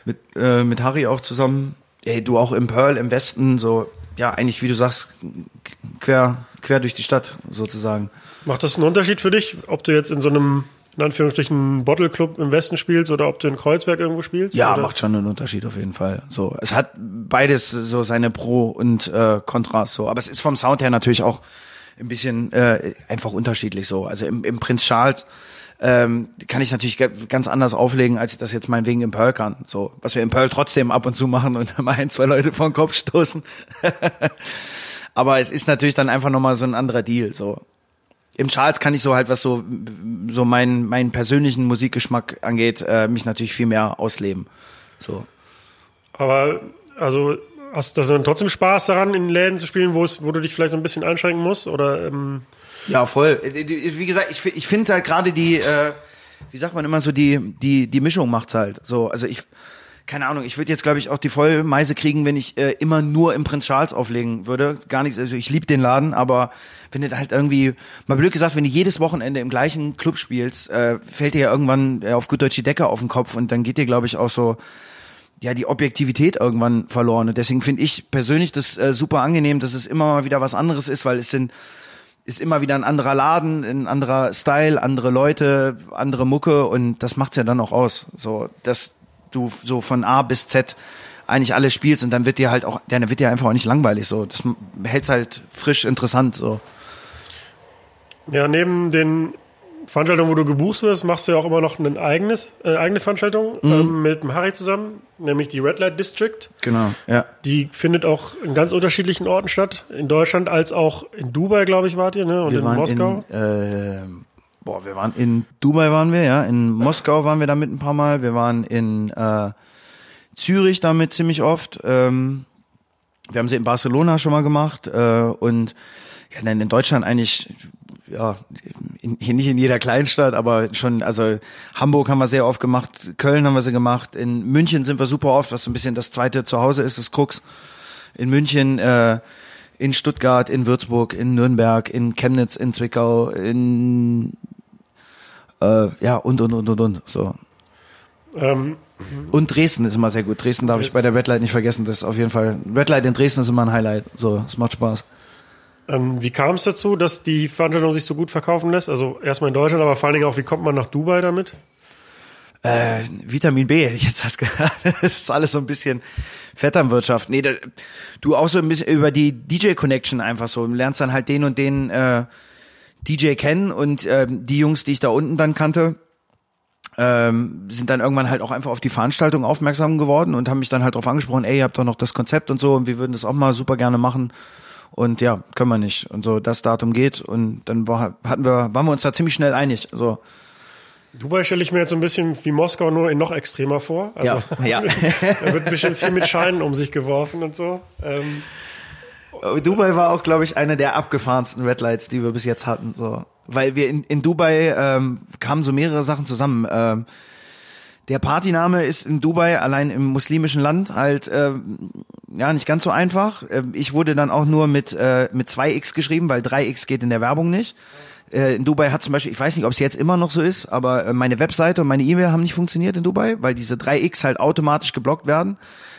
Mit, äh, mit Harry auch zusammen. Ey, du auch im Pearl im Westen, so, ja, eigentlich, wie du sagst, quer, quer durch die Stadt, sozusagen. Macht das einen Unterschied für dich, ob du jetzt in so einem, in Anführungsstrichen, Bottle Club im Westen spielst oder ob du in Kreuzberg irgendwo spielst? Ja, oder? macht schon einen Unterschied auf jeden Fall. So, es hat beides so seine Pro und äh, Kontras so, aber es ist vom Sound her natürlich auch ein bisschen äh, einfach unterschiedlich so. Also im, im Prinz Charles ähm, kann ich natürlich ga- ganz anders auflegen, als ich das jetzt meinetwegen im Pearl kann. So, was wir im Pearl trotzdem ab und zu machen und mal ein, zwei Leute vor den Kopf stoßen. aber es ist natürlich dann einfach nochmal so ein anderer Deal. So, im Charles kann ich so halt, was so, so meinen, meinen persönlichen Musikgeschmack angeht, äh, mich natürlich viel mehr ausleben. So. Aber, also, hast du dann trotzdem Spaß daran, in Läden zu spielen, wo wo du dich vielleicht so ein bisschen einschränken musst? Oder, ähm, Ja, voll. Äh, Wie gesagt, ich, ich finde halt gerade die, äh, wie sagt man immer so, die, die, die Mischung macht's halt. So, also ich, keine Ahnung, ich würde jetzt, glaube ich, auch die Vollmeise kriegen, wenn ich äh, immer nur im Prinz Charles auflegen würde. Gar nichts, also ich liebe den Laden, aber wenn du halt irgendwie, mal blöd gesagt, wenn du jedes Wochenende im gleichen Club spielst, äh, fällt dir ja irgendwann äh, auf gut Deutsch die Decke auf den Kopf und dann geht dir, glaube ich, auch so, ja, die Objektivität irgendwann verloren. Und deswegen finde ich persönlich das äh, super angenehm, dass es immer mal wieder was anderes ist, weil es sind ist immer wieder ein anderer Laden, ein anderer Style, andere Leute, andere Mucke und das macht's ja dann auch aus. So, dass du so von A bis Z eigentlich alles spielst und dann wird dir halt auch, dann wird dir einfach auch nicht langweilig. So, das hält's halt frisch interessant. So. ja, neben den Veranstaltungen, wo du gebucht wirst, machst du ja auch immer noch ein eigenes, äh, eigene Veranstaltung Mhm. ähm, mit dem Harry zusammen, nämlich die Red Light District. Genau. Ja. Die findet auch in ganz unterschiedlichen Orten statt. In Deutschland als auch in Dubai, glaube ich, wart ihr, ne? Und Wir in Moskau. in, äh, boah, wir waren in Dubai waren wir, ja, in Moskau waren wir damit ein paar Mal, wir waren in äh, Zürich damit ziemlich oft. Ähm, wir haben sie in Barcelona schon mal gemacht äh, und ja, in Deutschland eigentlich ja, in, hier nicht in jeder Kleinstadt, aber schon, also Hamburg haben wir sehr oft gemacht, Köln haben wir sie gemacht, in München sind wir super oft, was so ein bisschen das zweite Zuhause ist, das Krux. In München, äh, in Stuttgart, in Würzburg, in Nürnberg, in Chemnitz, in Zwickau, in äh, ja und und und und und so. Ähm, Und Dresden ist immer sehr gut. Dresden darf ich bei der Red Light nicht vergessen. Das ist auf jeden Fall. Red Light in Dresden ist immer ein Highlight. So, es macht Spaß. Ähm, wie kam es dazu, dass die Veranstaltung sich so gut verkaufen lässt? Also erstmal in Deutschland, aber vor allen Dingen auch, wie kommt man nach Dubai damit? Äh, Vitamin B, jetzt hast das ist alles so ein bisschen Vetternwirtschaft. Nee, da, du auch so ein bisschen über die DJ Connection einfach so. Du lernst dann halt den und den äh, DJ kennen und ähm, die Jungs, die ich da unten dann kannte, ähm, sind dann irgendwann halt auch einfach auf die Veranstaltung aufmerksam geworden und haben mich dann halt drauf angesprochen, ey, ihr habt doch noch das Konzept und so und wir würden das auch mal super gerne machen. Und ja, können wir nicht. Und so, das Datum geht. Und dann war, hatten wir, waren wir uns da ziemlich schnell einig. So, Dubai stelle ich mir jetzt so ein bisschen wie Moskau nur in noch extremer vor. Also, ja, ja. da wird bestimmt viel mit Scheinen um sich geworfen und so. Ähm, Dubai war auch, glaube ich, eine der abgefahrensten Red Lights, die wir bis jetzt hatten. So, weil wir in, in Dubai ähm, kamen so mehrere Sachen zusammen. Ähm, der Partyname ist in Dubai allein im muslimischen Land halt ähm, ja nicht ganz so einfach. Ähm, ich wurde dann auch nur mit äh, mit 2x geschrieben, weil 3x geht in der Werbung nicht. Äh, in Dubai hat zum Beispiel, ich weiß nicht, ob es jetzt immer noch so ist, aber äh, meine Webseite und meine E-Mail haben nicht funktioniert in Dubai, weil diese 3x halt automatisch geblockt werden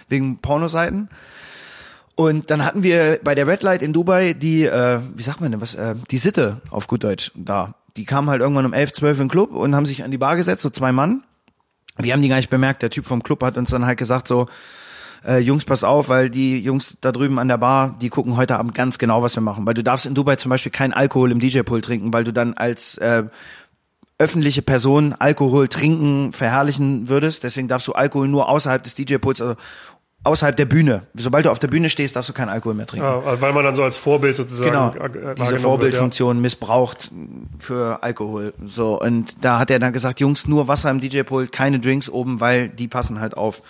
wegen Pornoseiten. Und dann hatten wir bei der Red Light in Dubai die, äh, wie sagt man denn, was, äh, die Sitte auf gut Deutsch da. Die kamen halt irgendwann um 11, 12 in den Club und haben sich an die Bar gesetzt, so zwei Mann. Wir haben die gar nicht bemerkt. Der Typ vom Club hat uns dann halt gesagt so, äh, Jungs, passt auf, weil die Jungs da drüben an der Bar, die gucken heute Abend ganz genau, was wir machen. Weil du darfst in Dubai zum Beispiel keinen Alkohol im DJ-Pool trinken, weil du dann als äh, öffentliche Person Alkohol trinken verherrlichen würdest. Deswegen darfst du Alkohol nur außerhalb des DJ-Pools, also außerhalb der Bühne. Sobald du auf der Bühne stehst, darfst du keinen Alkohol mehr trinken. ja, weil man dann so als Vorbild sozusagen Genau, äh, diese wird, Vorbildfunktion missbraucht für Alkohol. So und da hat er dann gesagt, Jungs, nur Wasser im DJ-Pool, keine Drinks oben, weil die passen halt auf.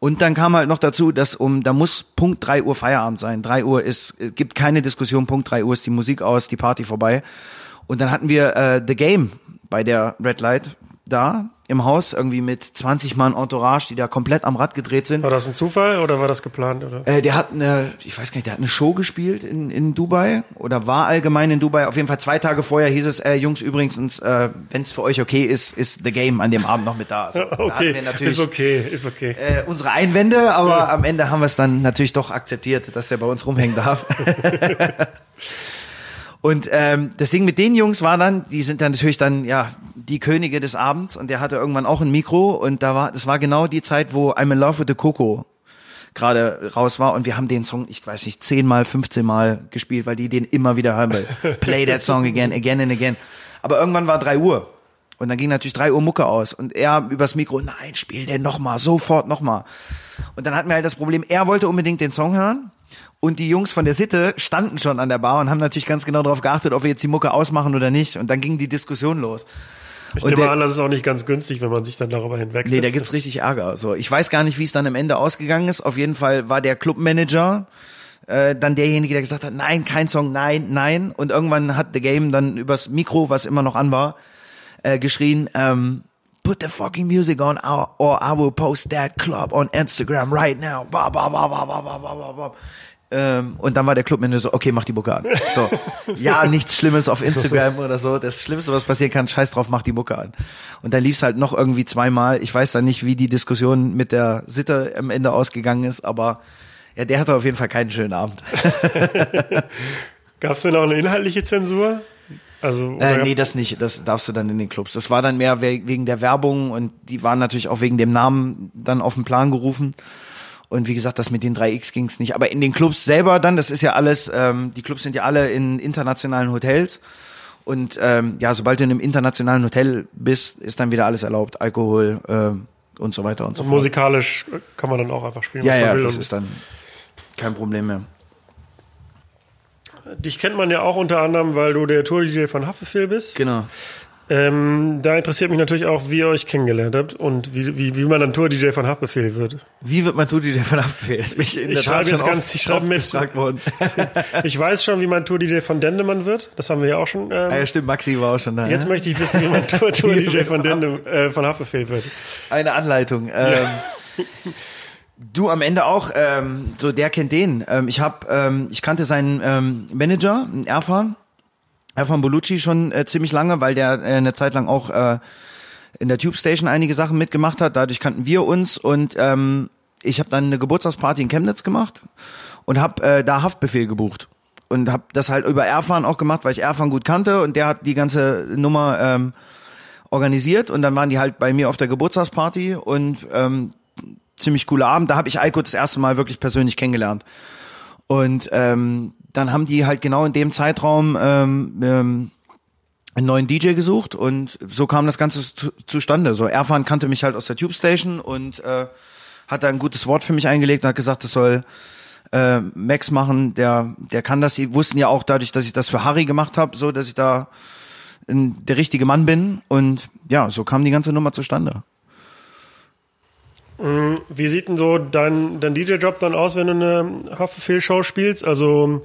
Und dann kam halt noch dazu, dass um, da muss Punkt 3 Uhr Feierabend sein. 3 Uhr ist, äh, gibt keine Diskussion, Punkt 3 Uhr ist die Musik aus, die Party vorbei. Und dann hatten wir äh, The Game bei der Red Light da im Haus, irgendwie mit 20 Mann Entourage, die da komplett am Rad gedreht sind. Ja. War das ein Zufall oder war das geplant? Oder? Äh, der hat eine, ich weiß gar nicht, der hat eine Show gespielt in, in Dubai oder war allgemein in Dubai. Auf jeden Fall zwei Tage vorher hieß es, äh, Jungs, übrigens, äh, wenn es für euch okay ist, ist The Game an dem Abend noch mit da. Also, da hatten Okay, wir natürlich ist okay, ist okay. äh, unsere Einwände, aber am Ende haben wir es dann natürlich doch akzeptiert, dass der bei uns rumhängen darf. Und ähm, das Ding mit den Jungs war dann, die sind dann natürlich dann ja die Könige des Abends und der hatte irgendwann auch ein Mikro und da war, das war genau die Zeit, wo I'm in Love with the Coco gerade raus war und wir haben den Song, ich weiß nicht, zehnmal, 15 Mal gespielt, weil die den immer wieder hören will. Play that song again, again and again. Aber irgendwann war drei Uhr und dann ging natürlich drei Uhr Mucke aus und er übers Mikro, nein, spiel den nochmal, sofort nochmal. Und dann hatten wir halt das Problem, er wollte unbedingt den Song hören und die Jungs von der Sitte standen schon an der Bar und haben natürlich ganz genau darauf geachtet, ob wir jetzt die Mucke ausmachen oder nicht. Und dann ging die Diskussion los. Ich und nehme der, an, das ist auch nicht ganz günstig, wenn man sich dann darüber hinwegsetzt. Nee, da gibt's richtig Ärger. So, ich weiß gar nicht, wie es dann am Ende ausgegangen ist. Auf jeden Fall war der Clubmanager äh, dann derjenige, der gesagt hat, nein, kein Song, nein, nein. Und irgendwann hat The Game dann übers Mikro, was immer noch an war, äh, geschrien, ähm, put the fucking music on our, or I will post that club on Instagram right now. Ba, ba, ba, ba, ba, ba, ba, ba. Ähm, und dann war der Clubmanager so, okay, mach die Mucke an. So, ja, nichts Schlimmes auf Instagram oder so. Das Schlimmste, was passieren kann, scheiß drauf, mach die Mucke an. Und dann lief's halt noch irgendwie zweimal. Ich weiß dann nicht, wie die Diskussion mit der Sitte am Ende ausgegangen ist, aber ja, der hatte auf jeden Fall keinen schönen Abend. Gab es denn auch eine inhaltliche Zensur? Also, Äh, nee, das nicht. Das darfst du dann in den Clubs. Das war dann mehr we wegen der Werbung und die waren natürlich auch wegen dem Namen dann auf den Plan gerufen. Und wie gesagt, das mit den 3X ging's nicht. Aber in den Clubs selber dann, das ist ja alles, ähm, die Clubs sind ja alle in internationalen Hotels. Und ähm, ja, sobald du in einem internationalen Hotel bist, ist dann wieder alles erlaubt. Alkohol ähm, und so weiter und so und fort. musikalisch kann man dann auch einfach spielen, Ja, was man ja, will. das ist dann kein Problem mehr. dich kennt man ja auch unter anderem, weil du der Tour-DJ von Haftbefehl bist. Genau. Ähm, da interessiert mich natürlich auch, wie ihr euch kennengelernt habt und wie, wie, wie man dann Tour-DJ von Haftbefehl wird. Wie wird man Tour-DJ von Haftbefehl? Das bin ich in Ich der schreibe Tat jetzt ganz- oft- ich schreibe mit. gefragt worden. Ich weiß schon, wie man Tour-DJ von Dendemann wird. Das haben wir ja auch schon. Ähm, Ah, ja, stimmt, Maxi war auch schon da. Jetzt ja? möchte ich wissen, wie man Tour- Tour-DJ von, Dende, äh, von Haftbefehl wird. Eine Anleitung. Ähm, Du am Ende auch, ähm, so der kennt den. Ähm, ich hab, ähm, ich kannte seinen ähm, Manager, Erfan, Erfan Bolucci schon äh, ziemlich lange, weil der äh, eine Zeit lang auch äh, in der Tube Station einige Sachen mitgemacht hat. Dadurch kannten wir uns und ähm, ich habe dann eine Geburtstagsparty in Chemnitz gemacht und habe äh, da Haftbefehl gebucht und habe das halt über Erfan auch gemacht, weil ich Erfan gut kannte und der hat die ganze Nummer ähm, organisiert und dann waren die halt bei mir auf der Geburtstagsparty und ähm, ziemlich cooler Abend. Da habe ich Eiko das erste Mal wirklich persönlich kennengelernt. Und ähm, dann haben die halt genau in dem Zeitraum ähm, ähm, einen neuen DJ gesucht und so kam das Ganze zu, zustande. So Erfan kannte mich halt aus der Tube Station und äh, hat da ein gutes Wort für mich eingelegt und hat gesagt, das soll äh, Max machen, der der kann das. Sie wussten ja auch dadurch, dass ich das für Harry gemacht habe, so dass ich da der richtige Mann bin und ja, so kam die ganze Nummer zustande. Wie sieht denn so dein, dein DJ-Job dann aus, wenn du eine Haftbefehl-Show spielst? Also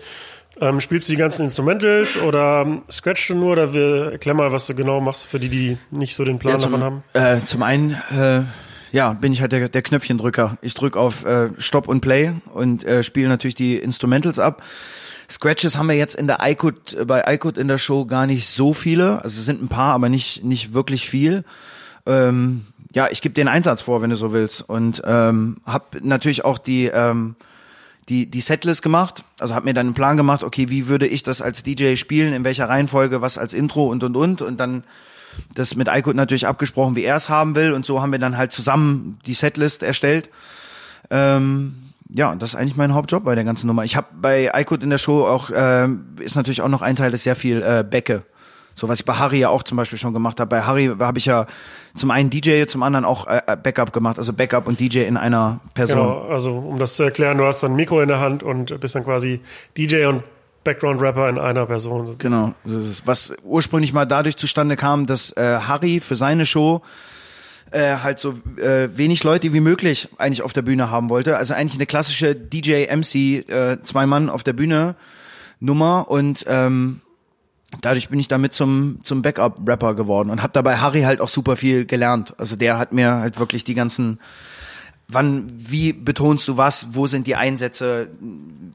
ähm, spielst du die ganzen Instrumentals oder ähm, scratchst du nur? Oder wir, erklär mal, was du genau machst für die, die nicht so den Plan davon haben. Äh, zum einen, äh, ja, bin ich halt der, der Knöpfchendrücker. Ich drück auf äh, Stop und Play und äh, spiele natürlich die Instrumentals ab. Scratches haben wir jetzt in der äh, bei iCut in der Show gar nicht so viele. Also es sind ein paar, aber nicht, nicht wirklich viel. Ähm, ja, ich gebe den Einsatz vor, wenn du so willst. Und ähm, habe natürlich auch die, ähm, die, die Setlist gemacht. Also habe mir dann einen Plan gemacht, okay, wie würde ich das als DJ spielen, in welcher Reihenfolge, was als Intro und und und. Und dann das mit Eikut natürlich abgesprochen, wie er es haben will. Und so haben wir dann halt zusammen die Setlist erstellt. Ähm, ja, das ist eigentlich mein Hauptjob bei der ganzen Nummer. Ich habe bei Eikut in der Show auch, ähm, ist natürlich auch noch ein Teil, ist sehr viel äh, Becke. So was ich bei Harry ja auch zum Beispiel schon gemacht habe. Bei Harry habe ich ja zum einen DJ, zum anderen auch äh, Backup gemacht, also Backup und DJ in einer Person. Genau, also um das zu erklären, du hast dann ein Mikro in der Hand und bist dann quasi DJ und Background-Rapper in einer Person. Genau, so ist es. was ursprünglich mal dadurch zustande kam, dass äh, Harry für seine Show äh, halt so äh, wenig Leute wie möglich eigentlich auf der Bühne haben wollte. Also eigentlich eine klassische DJ-MC, äh, zwei Mann auf der Bühne Nummer und ähm, dadurch bin ich damit zum zum Backup-Rapper geworden und habe dabei Harry halt auch super viel gelernt. Also der hat mir halt wirklich die ganzen wann, wie betonst du was, wo sind die Einsätze,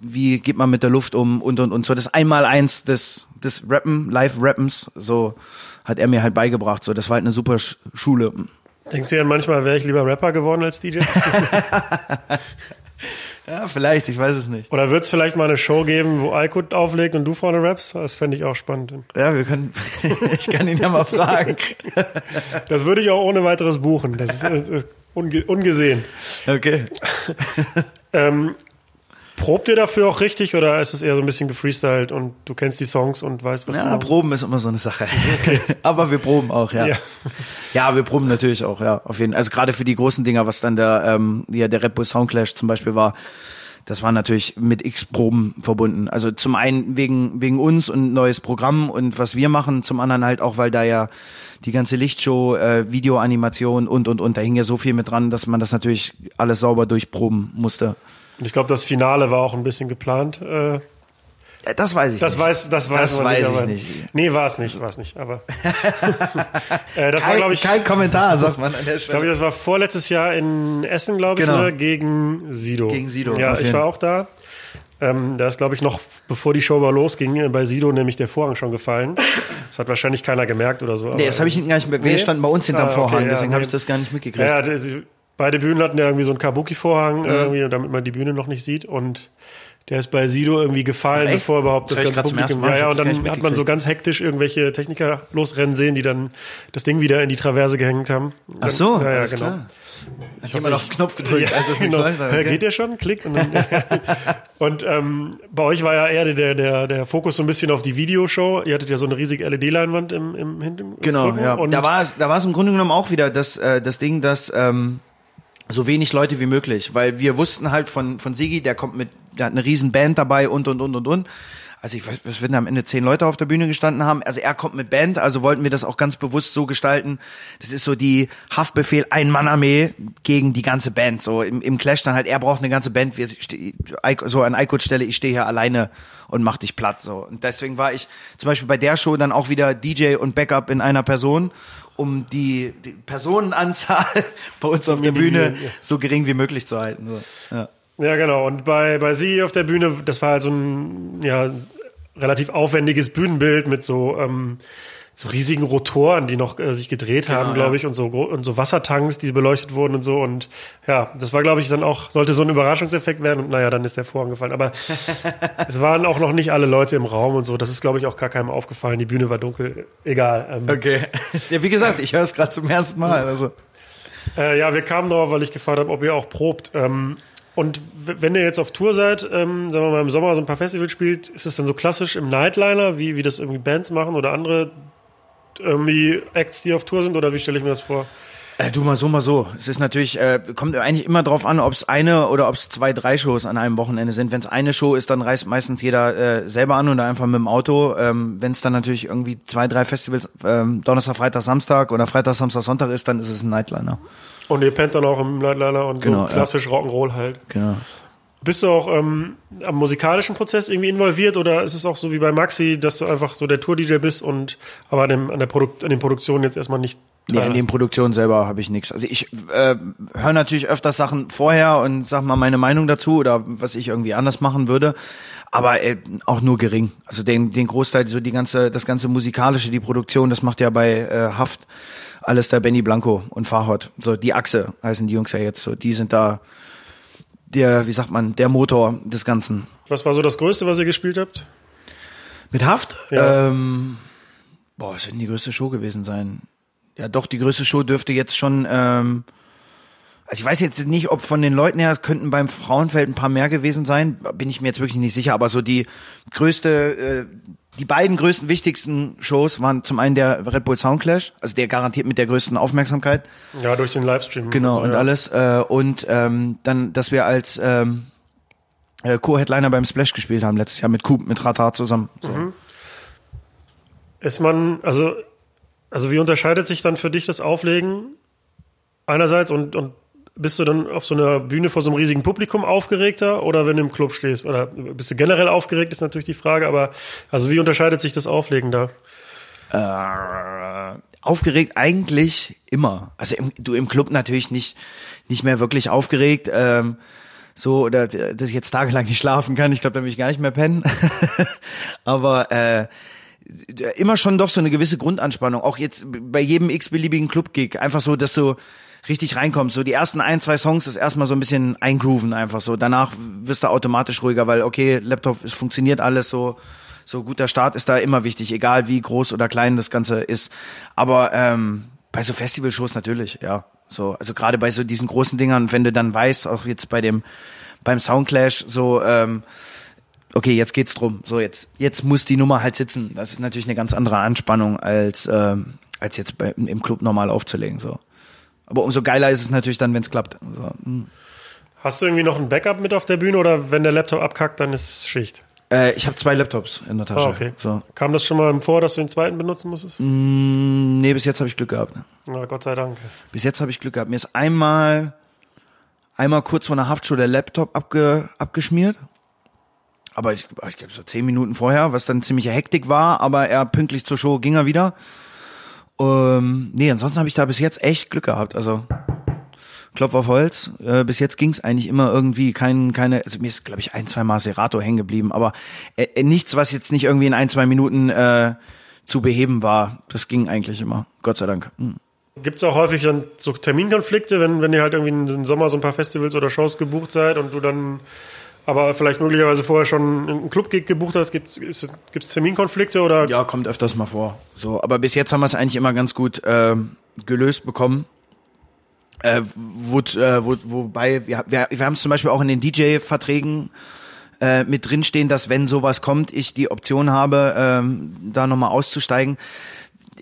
wie geht man mit der Luft um und und und so. Das Einmaleins des, des Rappen, Live-Rappens, so hat er mir halt beigebracht. So, das war halt eine super Sch Schule. Denkst du ja manchmal, wäre ich lieber Rapper geworden als DJ? Ja, vielleicht, ich weiß es nicht. Oder wird es vielleicht mal eine Show geben, wo Aykut auflegt und du vorne rappst? Das fände ich auch spannend. Ja, wir können, ich kann ihn ja mal fragen. Das würde ich auch ohne weiteres buchen. Das ist, das ist unge ungesehen. Okay. Ähm, probt ihr dafür auch richtig oder ist es eher so ein bisschen gefreestylt und du kennst die Songs und weißt, was Ja, du Proben ist immer so eine Sache. Aber wir proben auch, ja. Ja. ja. wir proben natürlich auch, ja, auf jeden Fall. Also gerade für die großen Dinger, was dann der, ähm, ja, der Red Bull Soundclash zum Beispiel war, das war natürlich mit x Proben verbunden. Also zum einen wegen, wegen uns und neues Programm und was wir machen, zum anderen halt auch, weil da ja die ganze Lichtshow, äh, Videoanimation und, und, und, da hing ja so viel mit dran, dass man das natürlich alles sauber durchproben musste. Und ich glaube, das Finale war auch ein bisschen geplant. Äh, Ja, das weiß ich das nicht. weiß, das weiß Das weiß nicht. ich nicht. Nee, war es nicht, war es nicht. Aber äh, das war, Kein, glaube ich, kein Kommentar, sagt man an der Ich glaube, Stelle. das war vorletztes Jahr in Essen, glaube ich, Genau. ne? gegen Sido. Gegen Sido, Ja, ich war auch da. Ähm, da ist, glaube ich, noch, bevor die Show mal losging, äh, bei Sido nämlich der Vorhang schon gefallen. Das hat wahrscheinlich keiner gemerkt oder so. Nee, das habe ich gar nicht mehr. Wir Nee? standen bei uns hinterm Ah, okay, Vorhang, ja, deswegen nee. habe ich das gar nicht mitgekriegt. Ja, beide Bühnen hatten ja irgendwie so einen Kabuki-Vorhang, irgendwie, damit man die Bühne noch nicht sieht. Und der ist bei Sido irgendwie gefallen, echt? bevor überhaupt Das das, ich ganze Publikum. Mal. Ja, ja, Ich und dann hat man so ganz hektisch irgendwelche Techniker losrennen sehen, die dann das Ding wieder in die Traverse gehängt haben. Ach so, ja, ja, genau. klar. Hat jemand auf den Knopf gedrückt, Ja, als es nicht genau. sollte. Hä, Okay. Geht der schon? Klick. Und, dann, und ähm, bei euch war ja eher der, der, der Fokus so ein bisschen auf die Videoshow. Ihr hattet ja so eine riesige LED-Leinwand im, im Hintergrund. Genau, ja. Und da war es, da war es im Grunde genommen auch wieder das, äh, das Ding, dass ähm, so wenig Leute wie möglich, weil wir wussten halt von von Sigi, der kommt mit, der hat eine riesen Band dabei und und und und und. also ich weiß, es werden am Ende zehn Leute auf der Bühne gestanden haben. Also er kommt mit Band, also wollten wir das auch ganz bewusst so gestalten. Das ist so die Haftbefehl Ein-Mann-Armee gegen die ganze Band. So im, im Clash dann halt, er braucht eine ganze Band. Wir, so an Eikot Stelle, ich stehe hier alleine und mach dich platt. So. Und deswegen war ich zum Beispiel bei der Show dann auch wieder DJ und Backup in einer Person um die, die Personenanzahl bei uns auf der Bühne so gering wie möglich zu halten. So. Ja. Ja, genau. Und bei, bei Sie auf der Bühne, das war halt so ein ja, relativ aufwendiges Bühnenbild mit so, ähm, so riesigen Rotoren, die noch äh, sich gedreht Genau, haben, glaube ja. ich, und so, und so Wassertanks, die beleuchtet wurden und so. Und ja, das war, glaube ich, dann auch, sollte so ein Überraschungseffekt werden. Und naja, dann ist der Vorhang gefallen. Aber es waren auch noch nicht alle Leute im Raum und so. Das ist, glaube ich, auch gar keinem aufgefallen. Die Bühne war dunkel. Egal. Ähm, Okay. Ja, wie gesagt, ich höre es gerade zum ersten Mal. Also. Äh, ja, wir kamen drauf, weil ich gefragt habe, ob ihr auch probt. Ähm, und wenn ihr jetzt auf Tour seid, ähm, sagen wir mal im Sommer so ein paar Festivals spielt, ist es dann so klassisch im Nightliner, wie, wie das irgendwie Bands machen oder andere irgendwie Acts, die auf Tour sind? Oder wie stelle ich mir das vor? Äh, du mal so, mal so. Es ist natürlich, äh, kommt eigentlich immer drauf an, ob es eine oder ob es zwei, drei Shows an einem Wochenende sind. Wenn es eine Show ist, dann reist meistens jeder äh, selber an oder einfach mit dem Auto. Ähm, Wenn es dann natürlich irgendwie zwei, drei Festivals, ähm, Donnerstag, Freitag, Samstag oder Freitag, Samstag, Sonntag ist, dann ist es ein Nightliner. Und ihr pennt dann auch im Nightliner und Genau, so ja. klassisch Rock'n'Roll halt. Genau. Bist du auch ähm, am musikalischen Prozess irgendwie involviert oder ist es auch so wie bei Maxi, dass du einfach so der Tour-DJ bist und aber an, dem, an, der Produkt, an den Produktionen jetzt erstmal nicht Nee, in teilhast? den Produktionen selber habe ich nichts. Also ich äh, höre natürlich öfters Sachen vorher und sag mal meine Meinung dazu oder was ich irgendwie anders machen würde, aber äh, auch nur gering. Also den, den Großteil, so die ganze, das ganze musikalische, die Produktion, das macht ja bei äh, Haft alles der Benny Blanco und Farhot. So die Achse heißen die Jungs ja jetzt. So die sind da der, wie sagt man, der Motor des Ganzen. Was war so das Größte, was ihr gespielt habt? Mit Haft? Ja. Ähm, boah, was wird die größte Show gewesen sein? Ja, doch, die größte Show dürfte jetzt schon, ähm, also ich weiß jetzt nicht, ob von den Leuten her, es könnten beim Frauenfeld ein paar mehr gewesen sein, bin ich mir jetzt wirklich nicht sicher, aber so die größte, äh, die beiden größten, wichtigsten Shows waren zum einen der Red Bull Soundclash, also der garantiert mit der größten Aufmerksamkeit, Ja, durch den Livestream. genau, so, und ja. alles, äh, und ähm, dann, dass wir als ähm, äh, Co-Headliner beim Splash gespielt haben letztes Jahr mit Coop, mit Rata zusammen. So. Ist man, also, also wie unterscheidet sich dann für dich das Auflegen einerseits und, und bist du dann auf so einer Bühne vor so einem riesigen Publikum aufgeregter oder wenn du im Club stehst? Oder bist du generell aufgeregt, ist natürlich die Frage, aber also wie unterscheidet sich das Auflegen da? Äh, aufgeregt eigentlich immer. Also im, du im Club natürlich nicht nicht mehr wirklich aufgeregt. Ähm, so oder dass ich jetzt tagelang nicht schlafen kann. Ich glaube, da will ich gar nicht mehr pennen. Aber äh, immer schon doch so eine gewisse Grundanspannung. Auch jetzt bei jedem x-beliebigen Club-Gig. Einfach so, dass du richtig reinkommst. So die ersten ein, zwei Songs ist erstmal so ein bisschen eingrooven einfach so. Danach wirst du automatisch ruhiger, weil okay, Laptop, es funktioniert alles so. So guter Start ist da immer wichtig, egal wie groß oder klein das Ganze ist. Aber ähm, bei so Festivalshows natürlich, ja. So, also gerade bei so diesen großen Dingern, wenn du dann weißt, auch jetzt bei dem beim Soundclash, so ähm, okay, jetzt geht's drum. So jetzt jetzt muss die Nummer halt sitzen. Das ist natürlich eine ganz andere Anspannung als ähm, als jetzt bei, im Club normal aufzulegen. So. Aber umso geiler ist es natürlich dann, wenn es klappt. So, hm. Hast du irgendwie noch ein Backup mit auf der Bühne oder wenn der Laptop abkackt, dann ist Schicht? äh, ich habe zwei Laptops in der Tasche. Ah, okay. So. Kam das schon mal vor, dass du den zweiten benutzen musstest? Mm, nee, bis jetzt habe ich Glück gehabt. Na, Gott sei Dank. Bis jetzt habe ich Glück gehabt. Mir ist einmal, einmal kurz vor einer Haftshow der Laptop abge, abgeschmiert. Aber ich, ich glaube so zehn Minuten vorher, was dann ziemliche Hektik war, aber er pünktlich zur Show ging er wieder. Ähm, nee, ansonsten habe ich da bis jetzt echt Glück gehabt. Also Klopf auf Holz. Äh, bis jetzt ging es eigentlich immer irgendwie kein, keine, also mir ist, glaube ich, ein, zwei Mal Serato hängen geblieben, aber äh, äh, nichts, was jetzt nicht irgendwie in ein, zwei Minuten äh, zu beheben war. Das ging eigentlich immer. Gott sei Dank. Hm. Gibt es auch häufig dann so Terminkonflikte, wenn, wenn ihr halt irgendwie im Sommer so ein paar Festivals oder Shows gebucht seid und du dann aber vielleicht möglicherweise vorher schon einen Club-Gig gebucht hast, gibt es Terminkonflikte oder Ja, kommt öfters mal vor. So, aber bis jetzt haben wir es eigentlich immer ganz gut ähm, gelöst bekommen. Äh, wo, äh, wo, wobei, wir, wir, wir haben es zum Beispiel auch in den DJ-Verträgen äh, mit drinstehen, dass wenn sowas kommt, ich die Option habe, ähm, da nochmal auszusteigen.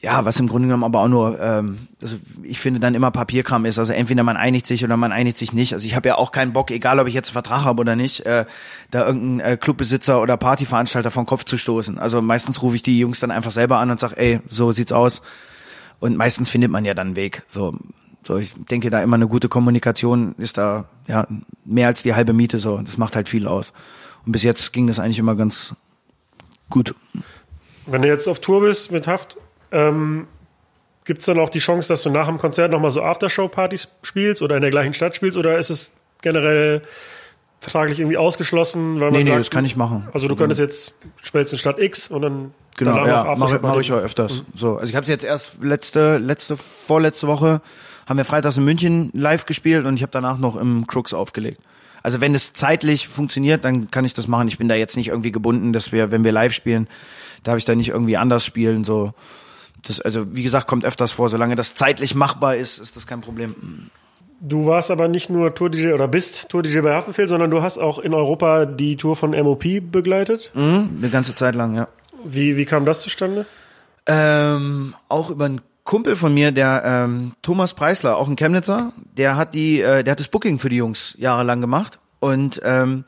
Ja, was im Grunde genommen aber auch nur, ähm, also ich finde dann immer Papierkram ist. Also entweder man einigt sich oder man einigt sich nicht. Also ich habe ja auch keinen Bock, egal ob ich jetzt einen Vertrag habe oder nicht, äh, da irgendeinen äh, Clubbesitzer oder Partyveranstalter vom Kopf zu stoßen. Also meistens rufe ich die Jungs dann einfach selber an und sag, ey, so sieht's aus. Und meistens findet man ja dann einen Weg. So, so ich denke da immer eine gute Kommunikation ist da ja mehr als die halbe Miete. So, das macht halt viel aus. Und bis jetzt ging das eigentlich immer ganz gut. Wenn du jetzt auf Tour bist mit Haft, ähm, gibt es dann auch die Chance, dass du nach dem Konzert nochmal so Aftershow-Partys spielst oder in der gleichen Stadt spielst? Oder ist es generell vertraglich irgendwie ausgeschlossen? Weil man Nee, nee, sagt, das kann ich machen. Also du könntest jetzt spielst in Stadt X und dann Genau, ja, mache mach ich auch öfters. So, also ich habe jetzt erst letzte, letzte, vorletzte Woche haben wir freitags in München live gespielt und ich habe danach noch im Crooks aufgelegt. Also wenn es zeitlich funktioniert, dann kann ich das machen. Ich bin da jetzt nicht irgendwie gebunden, dass wir, wenn wir live spielen, darf ich da nicht irgendwie anders spielen. So, das, also wie gesagt, kommt öfters vor. Solange das zeitlich machbar ist, ist das kein Problem. Du warst aber nicht nur Tour-DJ oder bist Tour-DJ bei Haftbefehl, sondern du hast auch in Europa die Tour von MOP begleitet. Mhm, eine ganze Zeit lang, ja. Wie, wie kam das zustande? Ähm, auch über einen Kumpel von mir, der ähm, Thomas Preisler, auch ein Chemnitzer, der hat die, äh, der hat das Booking für die Jungs jahrelang gemacht und ähm,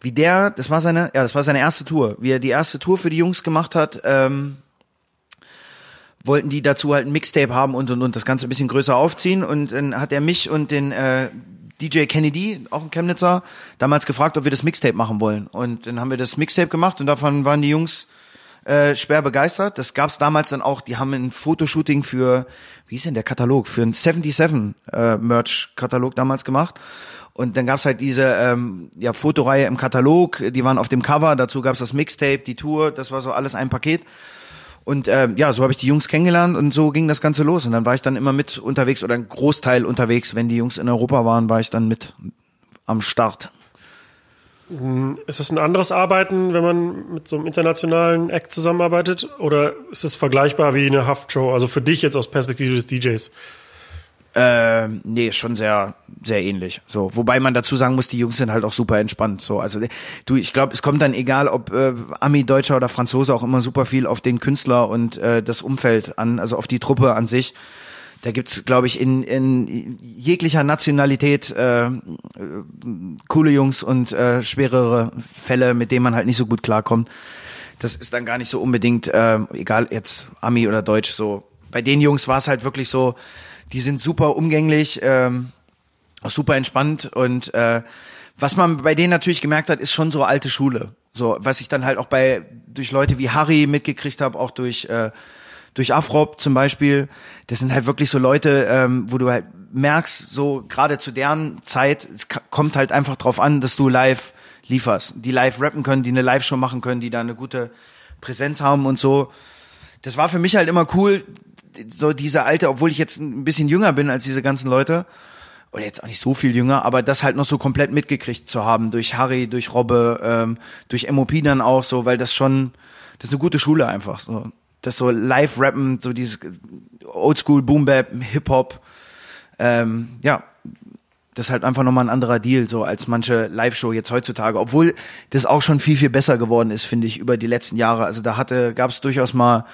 wie der, das war seine, ja, das war seine erste Tour, wie er die erste Tour für die Jungs gemacht hat, ähm, wollten die dazu halt ein Mixtape haben und und und das Ganze ein bisschen größer aufziehen. Und dann hat er mich und den äh, DJ Kennedy, auch ein Chemnitzer, damals gefragt, ob wir das Mixtape machen wollen. Und dann haben wir das Mixtape gemacht und davon waren die Jungs äh, schwer begeistert. Das gab's damals dann auch, die haben ein Fotoshooting für, wie hieß denn der Katalog, für einen 77 äh, Merch-Katalog damals gemacht. Und dann gab's halt diese ähm, ja, Fotoreihe im Katalog, die waren auf dem Cover, dazu gab's das Mixtape, die Tour, das war so alles ein Paket. Und ähm, ja, so habe ich die Jungs kennengelernt und so ging das Ganze los. Und dann war ich dann immer mit unterwegs oder ein Großteil unterwegs. Wenn die Jungs in Europa waren, war ich dann mit am Start. Ist es ein anderes Arbeiten, wenn man mit so einem internationalen Act zusammenarbeitet? Oder ist es vergleichbar wie eine Haftshow? Also für dich jetzt aus Perspektive des DJs? Ähm, nee, schon sehr, sehr ähnlich. So, wobei man dazu sagen muss, die Jungs sind halt auch super entspannt. So, also du, ich glaube, es kommt dann egal, ob äh, Ami, Deutscher oder Franzose, auch immer super viel auf den Künstler und äh, das Umfeld an, also auf die Truppe an sich. Da gibt's, glaube ich, in, in jeglicher Nationalität äh, äh, coole Jungs und äh, schwerere Fälle, mit denen man halt nicht so gut klarkommt. Das ist dann gar nicht so unbedingt, äh, egal jetzt Ami oder Deutsch, so. Bei den Jungs war es halt wirklich so, die sind super umgänglich, ähm, super entspannt und äh, was man bei denen natürlich gemerkt hat, ist schon so alte Schule. So, was ich dann halt auch bei durch Leute wie Harry mitgekriegt habe, auch durch äh, durch Afrop zum Beispiel. Das sind halt wirklich so Leute, ähm, wo du halt merkst, so gerade zu deren Zeit, es kommt halt einfach drauf an, dass du live lieferst, die live rappen können, die eine Live-Show machen können, die da eine gute Präsenz haben und so. Das war für mich halt immer cool, so diese alte, obwohl ich jetzt ein bisschen jünger bin als diese ganzen Leute, oder jetzt auch nicht so viel jünger, aber das halt noch so komplett mitgekriegt zu haben durch Harry, durch Robbe, ähm, durch MOP dann auch so, weil das schon, das ist eine gute Schule einfach so. Das so Live-Rappen, so dieses Oldschool Boom-Bap, Hip-Hop, ähm, ja, das ist halt einfach nochmal ein anderer Deal, so als manche Live-Show jetzt heutzutage. Obwohl das auch schon viel, viel besser geworden ist, finde ich, über die letzten Jahre. Also da hatte, gab es durchaus mal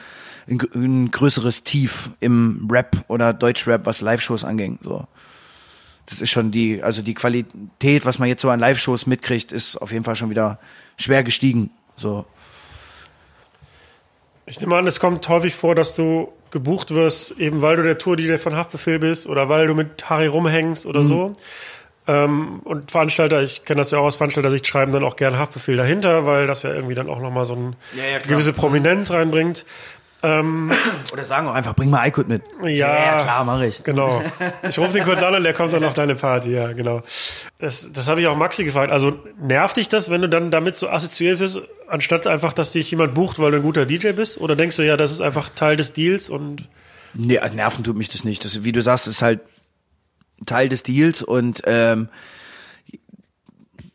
ein, ein größeres Tief im Rap oder Deutschrap, was Live-Shows anging. So. Das ist schon die, also die Qualität, was man jetzt so an Live-Shows mitkriegt, ist auf jeden Fall schon wieder schwer gestiegen. So. Ich nehme an, es kommt häufig vor, dass du gebucht wirst, eben weil du der Tour-DJ von Haftbefehl bist oder weil du mit Harry rumhängst oder Mhm. so. Ähm, und Veranstalter, ich kenne das ja auch aus Veranstalter-Sicht, schreiben dann auch gerne Haftbefehl dahinter, weil das ja irgendwie dann auch nochmal so eine Ja, ja, gewisse Prominenz reinbringt. Oder sagen auch einfach, bring mal iCode mit. Ja. klar, mache ich. Genau. Ich rufe den kurz an und der kommt dann auf deine Party, ja, genau. Das, das habe ich auch Maxi gefragt. Also nervt dich das, wenn du dann damit so assoziiert bist, anstatt einfach, dass dich jemand bucht, weil du ein guter DJ bist? Oder denkst du, ja, das ist einfach Teil des Deals und Nee, nerven tut mich das nicht. Das, wie du sagst, ist halt Teil des Deals und ähm,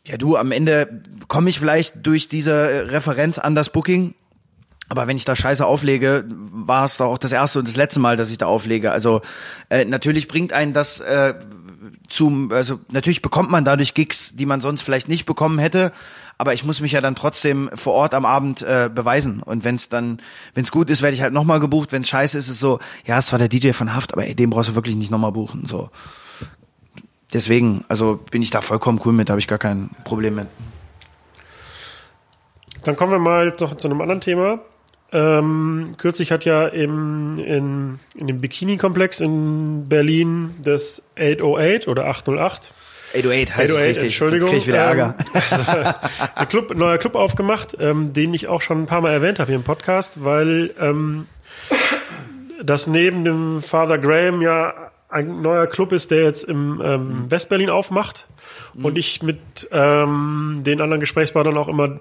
ja, du, am Ende komme ich vielleicht durch diese Referenz an das Booking, aber wenn ich da Scheiße auflege, war es doch auch das erste und das letzte Mal, dass ich da auflege. Also äh, natürlich bringt einen das äh, zum, also natürlich bekommt man dadurch Gigs, die man sonst vielleicht nicht bekommen hätte, aber ich muss mich ja dann trotzdem vor Ort am Abend äh, beweisen. Und wenn es dann, wenn es gut ist, werde ich halt nochmal gebucht. Wenn es scheiße ist, ist es so, ja, es war der DJ von Haft, aber ey, den brauchst du wirklich nicht nochmal buchen. So. Deswegen, also bin ich da vollkommen cool mit, habe ich gar kein Problem mit. Dann kommen wir mal noch zu einem anderen Thema. Ähm, kürzlich hat ja im, in, in dem Bikini-Komplex in Berlin das 808 oder 808 808 heißt 808, es richtig. Entschuldigung. Jetzt krieg ich wieder Ärger. Ähm, also, ein, Club, ein neuer Club aufgemacht, ähm, den ich auch schon ein paar Mal erwähnt habe hier im Podcast, weil ähm, das neben dem Father Graham ja ein neuer Club ist, der jetzt im ähm, Westberlin aufmacht. Und ich mit ähm, den anderen Gesprächspartnern auch immer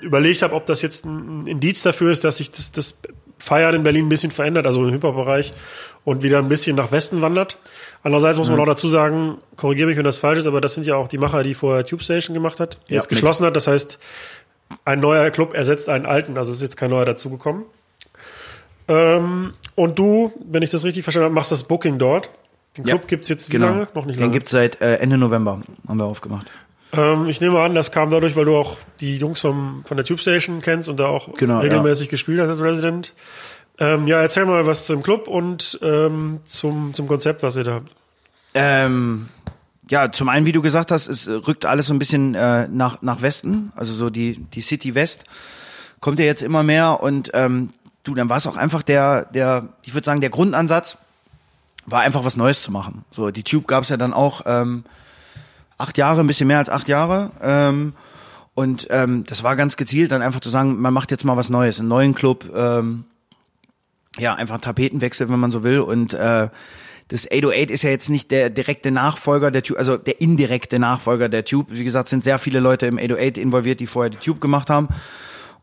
überlegt habe, ob das jetzt ein Indiz dafür ist, dass sich das, das Feiern in Berlin ein bisschen verändert, also im Hyperbereich und wieder ein bisschen nach Westen wandert. Andererseits muss man auch dazu sagen, korrigiere mich, wenn das falsch ist, aber das sind ja auch die Macher, die vorher Tube Station gemacht hat, die Ja, jetzt geschlossen hat. Das heißt, ein neuer Club ersetzt einen alten, also ist jetzt kein neuer dazugekommen. Ähm, und du, wenn ich das richtig verstanden habe, machst das Booking dort. Den Ja, Club gibt's jetzt wie Genau. lange? Noch nicht Den lange. gibt's seit äh, Ende November, haben wir aufgemacht. Ähm, ich nehme an, das kam dadurch, weil du auch die Jungs vom, von der Tube Station kennst und da auch Genau, regelmäßig gespielt hast als Resident. Ähm, ja, erzähl mal was zum Club und ähm, zum, zum Konzept, was ihr da habt. Ähm, ja, zum einen, wie du gesagt hast, es rückt alles so ein bisschen äh, nach, nach Westen, also so die, die City West kommt ja jetzt immer mehr und ähm, du, dann war es auch einfach der, der, ich würde sagen, der Grundansatz war einfach was Neues zu machen. So, die Tube gab's ja dann auch ähm, acht Jahre, ein bisschen mehr als acht Jahre. Ähm, und ähm, das war ganz gezielt, dann einfach zu sagen, man macht jetzt mal was Neues, einen neuen Club, ähm, ja, einfach Tapetenwechsel, wenn man so will. Und äh, das 808 ist ja jetzt nicht der direkte Nachfolger der Tube, also der indirekte Nachfolger der Tube. Wie gesagt, sind sehr viele Leute im 808 involviert, die vorher die Tube gemacht haben.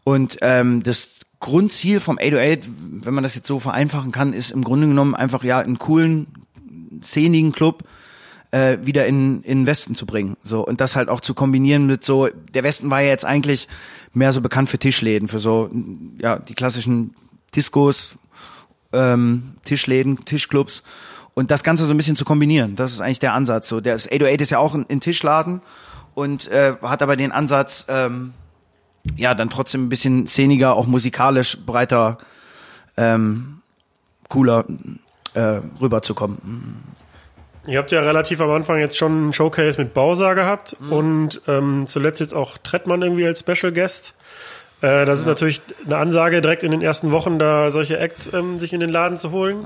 Und ähm, das Grundziel vom 808, wenn man das jetzt so vereinfachen kann, ist im Grunde genommen einfach ja einen coolen, szenigen Club äh, wieder in, in den Westen zu bringen. So und das halt auch zu kombinieren mit so. Der Westen war ja jetzt eigentlich mehr so bekannt für Tischläden, für so ja die klassischen Discos, ähm, Tischläden, Tischclubs und das Ganze so ein bisschen zu kombinieren. Das ist eigentlich der Ansatz. So, das 808 ist ja auch ein, ein Tischladen und äh, hat aber den Ansatz, ähm, ja, dann trotzdem ein bisschen szeniger, auch musikalisch breiter, ähm, cooler äh, rüberzukommen. Ihr habt ja relativ am Anfang jetzt schon einen Showcase mit Bowser gehabt Mhm. und ähm, zuletzt jetzt auch Trettmann irgendwie als Special Guest. Äh, das ist natürlich eine Ansage, direkt in den ersten Wochen da solche Acts ähm, sich in den Laden zu holen.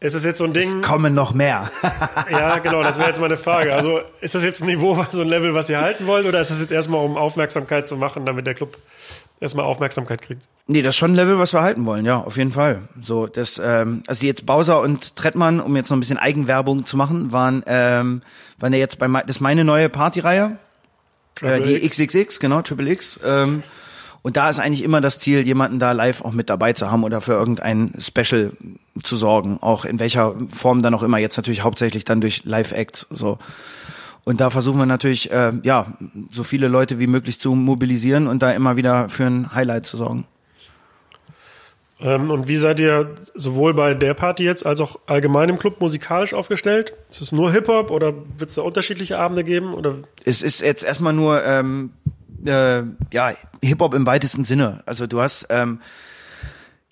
Ist es jetzt so ein Ding? Es kommen noch mehr. Ja, genau, das wäre jetzt meine Frage. Also ist das jetzt ein Niveau, so ein Level, was ihr halten wollt, oder ist es jetzt erstmal, um Aufmerksamkeit zu machen, damit der Club erstmal Aufmerksamkeit kriegt? Nee, das ist schon ein Level, was wir halten wollen, ja, auf jeden Fall. So, das, ähm, also jetzt Bowser und Trettmann, um jetzt noch ein bisschen Eigenwerbung zu machen, waren, ähm, waren ja jetzt bei das ist meine neue Partyreihe, äh, die X. XXX, genau, Triple X. Ähm, und da ist eigentlich immer das Ziel, jemanden da live auch mit dabei zu haben oder für irgendein Special zu sorgen, auch in welcher Form dann auch immer. Jetzt natürlich hauptsächlich dann durch Live-Acts, so. Und da versuchen wir natürlich, äh, ja, so viele Leute wie möglich zu mobilisieren und da immer wieder für ein Highlight zu sorgen. Ähm, und wie seid ihr sowohl bei der Party jetzt als auch allgemein im Club musikalisch aufgestellt? Ist es nur Hip-Hop oder wird es da unterschiedliche Abende geben? Oder Es ist jetzt erstmal nur ähm, äh, ja Hip-Hop im weitesten Sinne. Also du hast ähm,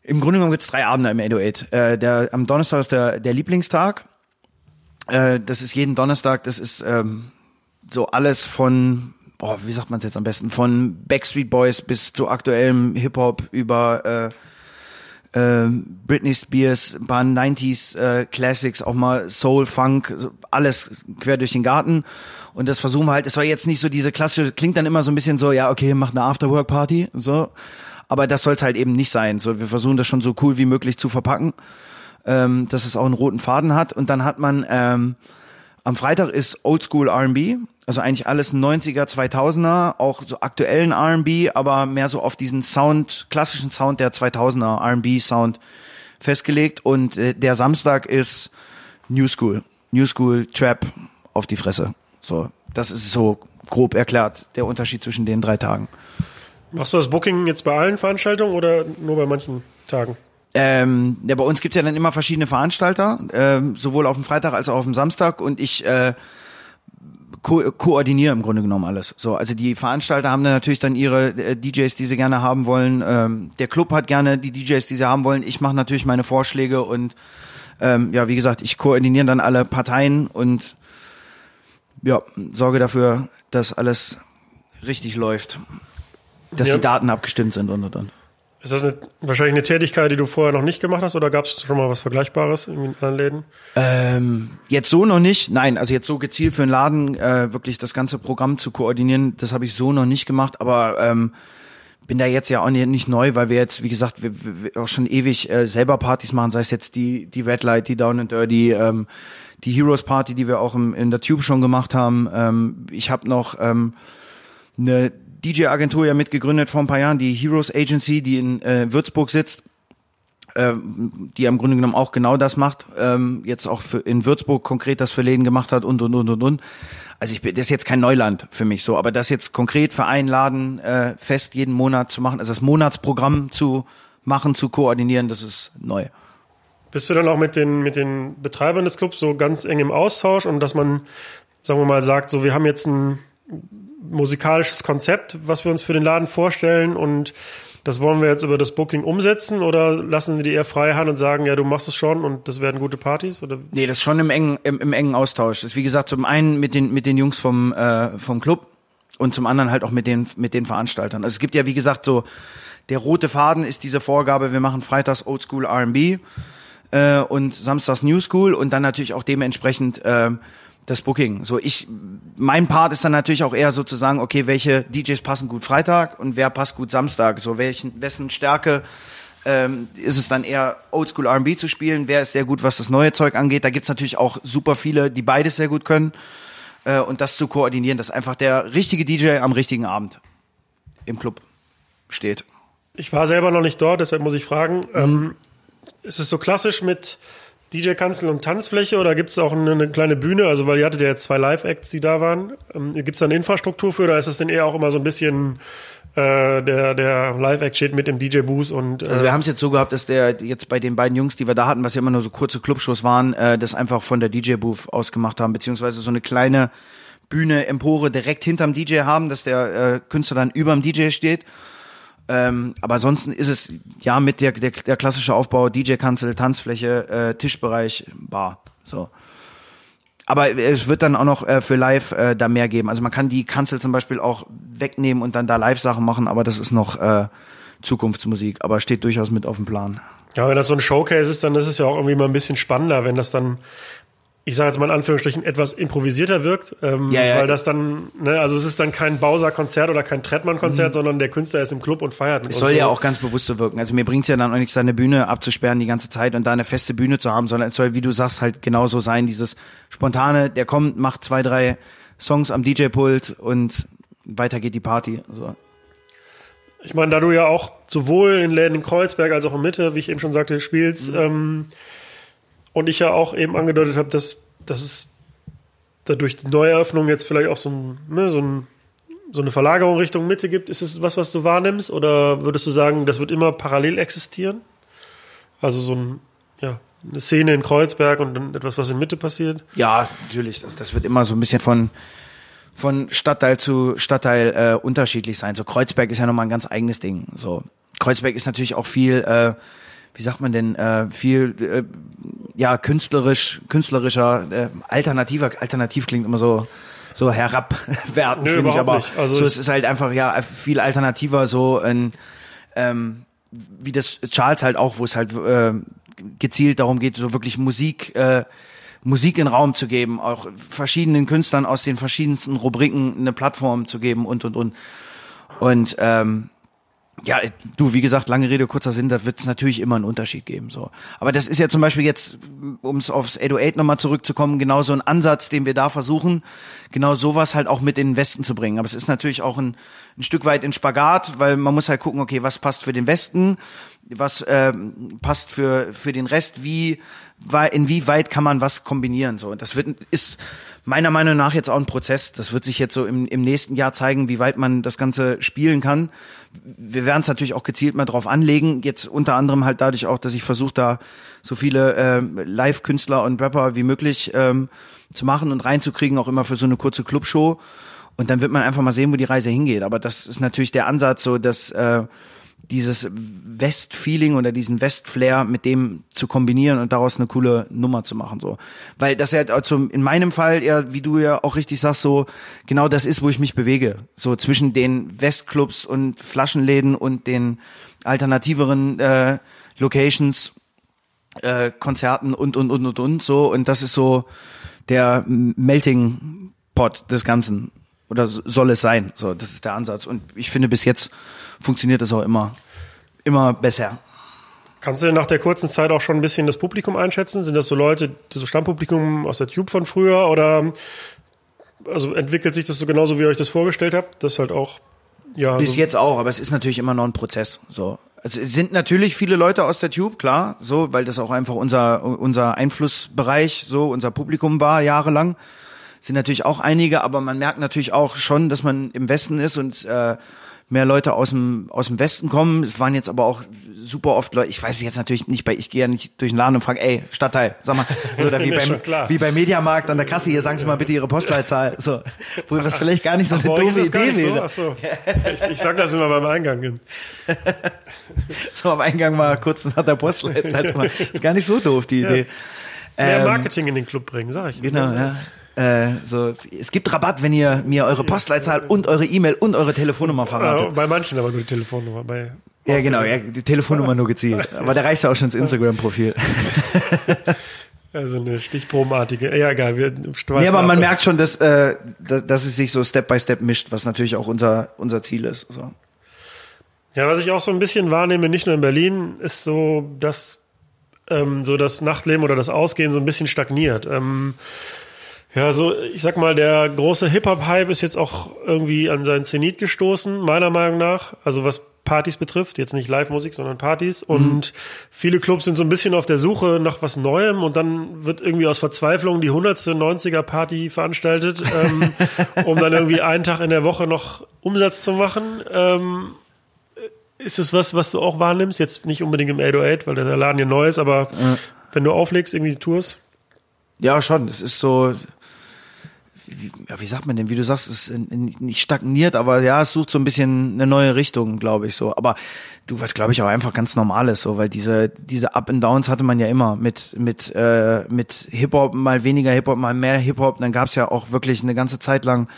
im Grunde genommen gibt's drei Abende im 808. Äh, der, am Donnerstag ist der, der Lieblingstag. Äh, das ist jeden Donnerstag, das ist ähm, so alles von, boah, wie sagt man es jetzt am besten, von Backstreet Boys bis zu aktuellem Hip-Hop über äh, äh, Britney Spears, paar 90s äh, Classics, auch mal Soul, Funk, alles quer durch den Garten. Und das versuchen wir halt, es soll jetzt nicht so diese klassische, klingt dann immer so ein bisschen so, ja, okay, macht eine Afterwork-Party, so. Aber das soll es halt eben nicht sein. So, wir versuchen das schon so cool wie möglich zu verpacken, ähm, dass es auch einen roten Faden hat. Und dann hat man, ähm, am Freitag ist Oldschool R&B, also eigentlich alles 90er, 2000er, auch so aktuellen R&B, aber mehr so auf diesen Sound, klassischen Sound der 2000er R&B Sound festgelegt und äh, der Samstag ist New School, New School Trap auf die Fresse. So, das ist so grob erklärt der Unterschied zwischen den drei Tagen. machst du das Booking jetzt bei allen Veranstaltungen oder nur bei manchen Tagen? Ähm, ja, bei uns gibt's ja dann immer verschiedene Veranstalter, ähm, sowohl auf dem Freitag als auch auf dem Samstag. Und ich äh, ko koordiniere im Grunde genommen alles. So, also die Veranstalter haben dann natürlich dann ihre äh, DJs, die sie gerne haben wollen. Ähm, der Club hat gerne die DJs, die sie haben wollen. Ich mache natürlich meine Vorschläge und ähm, ja, wie gesagt, ich koordiniere dann alle Parteien und ja, sorge dafür, dass alles richtig läuft, dass Ja. die Daten abgestimmt sind und und und. Ist das eine, wahrscheinlich eine Tätigkeit, die du vorher noch nicht gemacht hast oder gab es schon mal was Vergleichbares in anderen Läden? Ähm, jetzt so noch nicht. Nein, also jetzt so gezielt für einen Laden äh, wirklich das ganze Programm zu koordinieren, das habe ich so noch nicht gemacht. Aber ähm, bin da jetzt ja auch nicht, neu, weil wir jetzt, wie gesagt, wir, wir auch schon ewig äh, selber Partys machen, sei es jetzt die die Red Light, die Down and Dirty, ähm, die Heroes Party, die wir auch im, in der Tube schon gemacht haben. Ähm, ich habe noch ähm, eine DJ-Agentur ja mitgegründet vor ein paar Jahren, die Heroes Agency, die in äh, Würzburg sitzt ähm, die im Grunde genommen auch genau das macht, ähm, jetzt auch für, in Würzburg konkret das für Läden gemacht hat und und und und und. Also ich bin, das ist jetzt kein Neuland für mich so, aber das jetzt konkret für einen Laden äh, fest jeden Monat zu machen, also das Monatsprogramm zu machen, zu koordinieren, das ist neu. Bist du dann auch mit den, mit den Betreibern des Clubs so ganz eng im Austausch und dass man, sagen wir mal, sagt, so wir haben jetzt ein musikalisches Konzept, was wir uns für den Laden vorstellen und das wollen wir jetzt über das Booking umsetzen oder lassen sie die eher frei Hand und sagen, ja, du machst es schon und das werden gute Partys? Oder Nee, das ist schon im engen, im, im engen Austausch. Das ist wie gesagt zum einen mit den mit den Jungs vom äh, vom Club und zum anderen halt auch mit den mit den Veranstaltern. Also es gibt ja wie gesagt so der rote Faden ist diese Vorgabe, wir machen freitags Oldschool R&B äh, und samstags New School und dann natürlich auch dementsprechend äh, das Booking. So ich mein Part ist dann natürlich auch eher so zu sagen, okay, welche DJs passen gut Freitag und wer passt gut Samstag, so welchen wessen Stärke ähm, ist es dann eher Oldschool R&B zu spielen. Wer ist sehr gut, was das neue Zeug angeht. Da gibt's natürlich auch super viele, die beides sehr gut können. Äh, und das zu koordinieren, dass einfach der richtige DJ am richtigen Abend im Club steht. Ich war selber noch nicht dort, deshalb muss ich fragen. Ähm, ist es so klassisch mit DJ-Kanzel und Tanzfläche oder gibt es auch eine, eine kleine Bühne? Also, weil ihr hattet ja jetzt zwei Live-Acts, die da waren. Ähm, gibt es da eine Infrastruktur für oder ist es denn eher auch immer so ein bisschen äh, der, der Live-Act steht mit dem DJ-Booth und äh, Also wir haben es jetzt so gehabt, dass der jetzt bei den beiden Jungs, die wir da hatten, was ja immer nur so kurze Clubshows waren, äh, das einfach von der DJ-Booth ausgemacht haben, beziehungsweise so eine kleine Bühne, Empore direkt hinterm DJ haben, dass der äh, Künstler dann überm DJ steht. Ähm, aber ansonsten ist es ja mit der, der, der klassische Aufbau, DJ-Kanzel, Tanzfläche, äh, Tischbereich, Bar. So. Aber es wird dann auch noch äh, für live äh, da mehr geben. Also man kann die Kanzel zum Beispiel auch wegnehmen und dann da Live-Sachen machen, aber das ist noch äh, Zukunftsmusik, aber steht durchaus mit auf dem Plan. Ja, wenn das so ein Showcase ist, dann ist es ja auch irgendwie mal ein bisschen spannender, wenn das dann, ich sage jetzt mal in Anführungsstrichen, etwas improvisierter wirkt. Ähm, Ja, ja. Weil das dann, ne, also es ist dann kein Bowser-Konzert oder kein Trettmann-Konzert, sondern der Künstler ist im Club und feiert. Mhm. Es soll ja auch ganz bewusst so wirken. Also mir bringt's ja dann auch nichts, da eine Bühne abzusperren die ganze Zeit und da eine feste Bühne zu haben, sondern es soll, wie du sagst, halt genauso sein, dieses spontane, der kommt, macht zwei, drei Songs am DJ-Pult und weiter geht die Party. So. Ich meine, da du ja auch sowohl in Läden in Kreuzberg als auch in Mitte, wie ich eben schon sagte, spielst, ähm, und ich ja auch eben angedeutet habe, dass, dass es dadurch die Neueröffnung jetzt vielleicht auch so, ein, ne, so, ein, so eine Verlagerung Richtung Mitte gibt. Ist es was, was du wahrnimmst? Oder würdest du sagen, das wird immer parallel existieren? Also so ein, ja, eine Szene in Kreuzberg und dann etwas, was in Mitte passiert? Ja, natürlich. Das, das wird immer so ein bisschen von von Stadtteil zu Stadtteil äh, unterschiedlich sein. So Kreuzberg ist ja nochmal ein ganz eigenes Ding. So Kreuzberg ist natürlich auch viel, äh, wie sagt man denn, äh, viel äh, ja künstlerisch, künstlerischer, äh, alternativer. Alternativ klingt immer so so herabwertend, Nö, finde ich, aber nicht. Also so es- es ist halt einfach ja viel alternativer so ein ähm, wie das Charles halt auch, wo es halt äh, gezielt darum geht, so wirklich Musik, äh, Musik in Raum zu geben, auch verschiedenen Künstlern aus den verschiedensten Rubriken eine Plattform zu geben und und und. Und ähm, ja, du, wie gesagt, lange Rede, kurzer Sinn, da wird es natürlich immer einen Unterschied geben. so. Aber das ist ja zum Beispiel jetzt, um es aufs 808 nochmal zurückzukommen, genau so ein Ansatz, den wir da versuchen, genau sowas halt auch mit in den Westen zu bringen. Aber es ist natürlich auch ein, ein Stück weit in Spagat, weil man muss halt gucken, okay, was passt für den Westen, was ähm, passt für, für den Rest, wie, wei- inwieweit kann man was kombinieren. So. Und das wird, ist meiner Meinung nach jetzt auch ein Prozess. Das wird sich jetzt so im, im nächsten Jahr zeigen, wie weit man das Ganze spielen kann. Wir werden es natürlich auch gezielt mal drauf anlegen. Jetzt unter anderem halt dadurch auch, dass ich versuche, da so viele ähm, Live-Künstler und Rapper wie möglich ähm, zu machen und reinzukriegen, auch immer für so eine kurze Clubshow. Und dann wird man einfach mal sehen, wo die Reise hingeht. Aber das ist natürlich der Ansatz, so dass äh, dieses West-Feeling oder diesen West-Flair mit dem zu kombinieren und daraus eine coole Nummer zu machen, so. Weil das ja also in meinem Fall ja, wie du ja auch richtig sagst, so genau das ist, wo ich mich bewege. So zwischen den Westclubs und Flaschenläden und den alternativeren äh, Locations, äh, Konzerten und und und und und so. Und das ist so der Melting Pot des Ganzen. Oder soll es sein? So, das ist der Ansatz. Und ich finde, bis jetzt funktioniert das auch immer, immer besser. Kannst du nach der kurzen Zeit auch schon ein bisschen das Publikum einschätzen? Sind das so Leute, das Stammpublikum aus der Tube von früher oder also entwickelt sich das so genauso, wie ihr euch das vorgestellt habt? Das halt auch, ja. Bis so jetzt auch, aber es ist natürlich immer noch ein Prozess. So. Also es sind natürlich viele Leute aus der Tube, klar, so, weil das auch einfach unser, unser Einflussbereich, so, unser Publikum war jahrelang. Sind natürlich auch einige, aber man merkt natürlich auch schon, dass man im Westen ist und äh, mehr Leute aus dem aus dem Westen kommen. Es waren jetzt aber auch super oft Leute. Ich weiß es jetzt natürlich nicht bei. Ich gehe ja nicht durch den Laden und frage, ey Stadtteil, sag mal, oder wie Ja, beim wie beim Mediamarkt an der Kasse hier, sagen Sie mal bitte Ihre Postleitzahl. So, wo was vielleicht gar nicht so eine euch doofe das Idee nicht so? wäre. Ach so. Ich, ich sag das immer beim Eingang. So am Eingang mal kurz nach der Postleitzahl. Ist gar nicht so doof die Idee. Mehr Ähm, Marketing in den Club bringen, sag ich. Genau, ja. Äh, so, es gibt Rabatt, wenn ihr mir eure Postleitzahl und eure E-Mail und eure Telefonnummer verratet. bei manchen aber nur die Telefonnummer. Bei Ja, genau, ja, die Telefonnummer nur gezielt. Aber da reicht ja auch schon ins Instagram-Profil. Also eine stichprobenartige. Ja, egal. Wir Nee, aber man merkt schon, dass, äh, dass, dass es sich so Step by Step mischt, was natürlich auch unser, unser Ziel ist. So. Ja, was ich auch so ein bisschen wahrnehme, nicht nur in Berlin, ist so, dass ähm, so das Nachtleben oder das Ausgehen so ein bisschen stagniert. Ähm, ja, so ich sag mal, der große Hip-Hop-Hype ist jetzt auch irgendwie an seinen Zenit gestoßen, meiner Meinung nach. Also was Partys betrifft, jetzt nicht Live-Musik, sondern Partys. Und viele Clubs sind so ein bisschen auf der Suche nach was Neuem und dann wird irgendwie aus Verzweiflung die 100. 90er-Party veranstaltet, ähm, um dann irgendwie einen Tag in der Woche noch Umsatz zu machen. Ähm, ist es was, was du auch wahrnimmst? Jetzt nicht unbedingt im 808, weil der Laden hier neu ist, aber wenn du auflegst, irgendwie Tours? Ja, schon. Es ist so, wie, ja, wie sagt man denn, wie du sagst, ist nicht stagniert, aber ja, es sucht so ein bisschen eine neue Richtung, glaube ich so. Aber du, was glaube ich auch einfach ganz normal ist, so, weil diese diese Up and Downs hatte man ja immer mit mit äh, mit Hip Hop mal weniger Hip Hop, mal mehr Hip Hop. Dann gab's ja auch wirklich eine ganze Zeit lang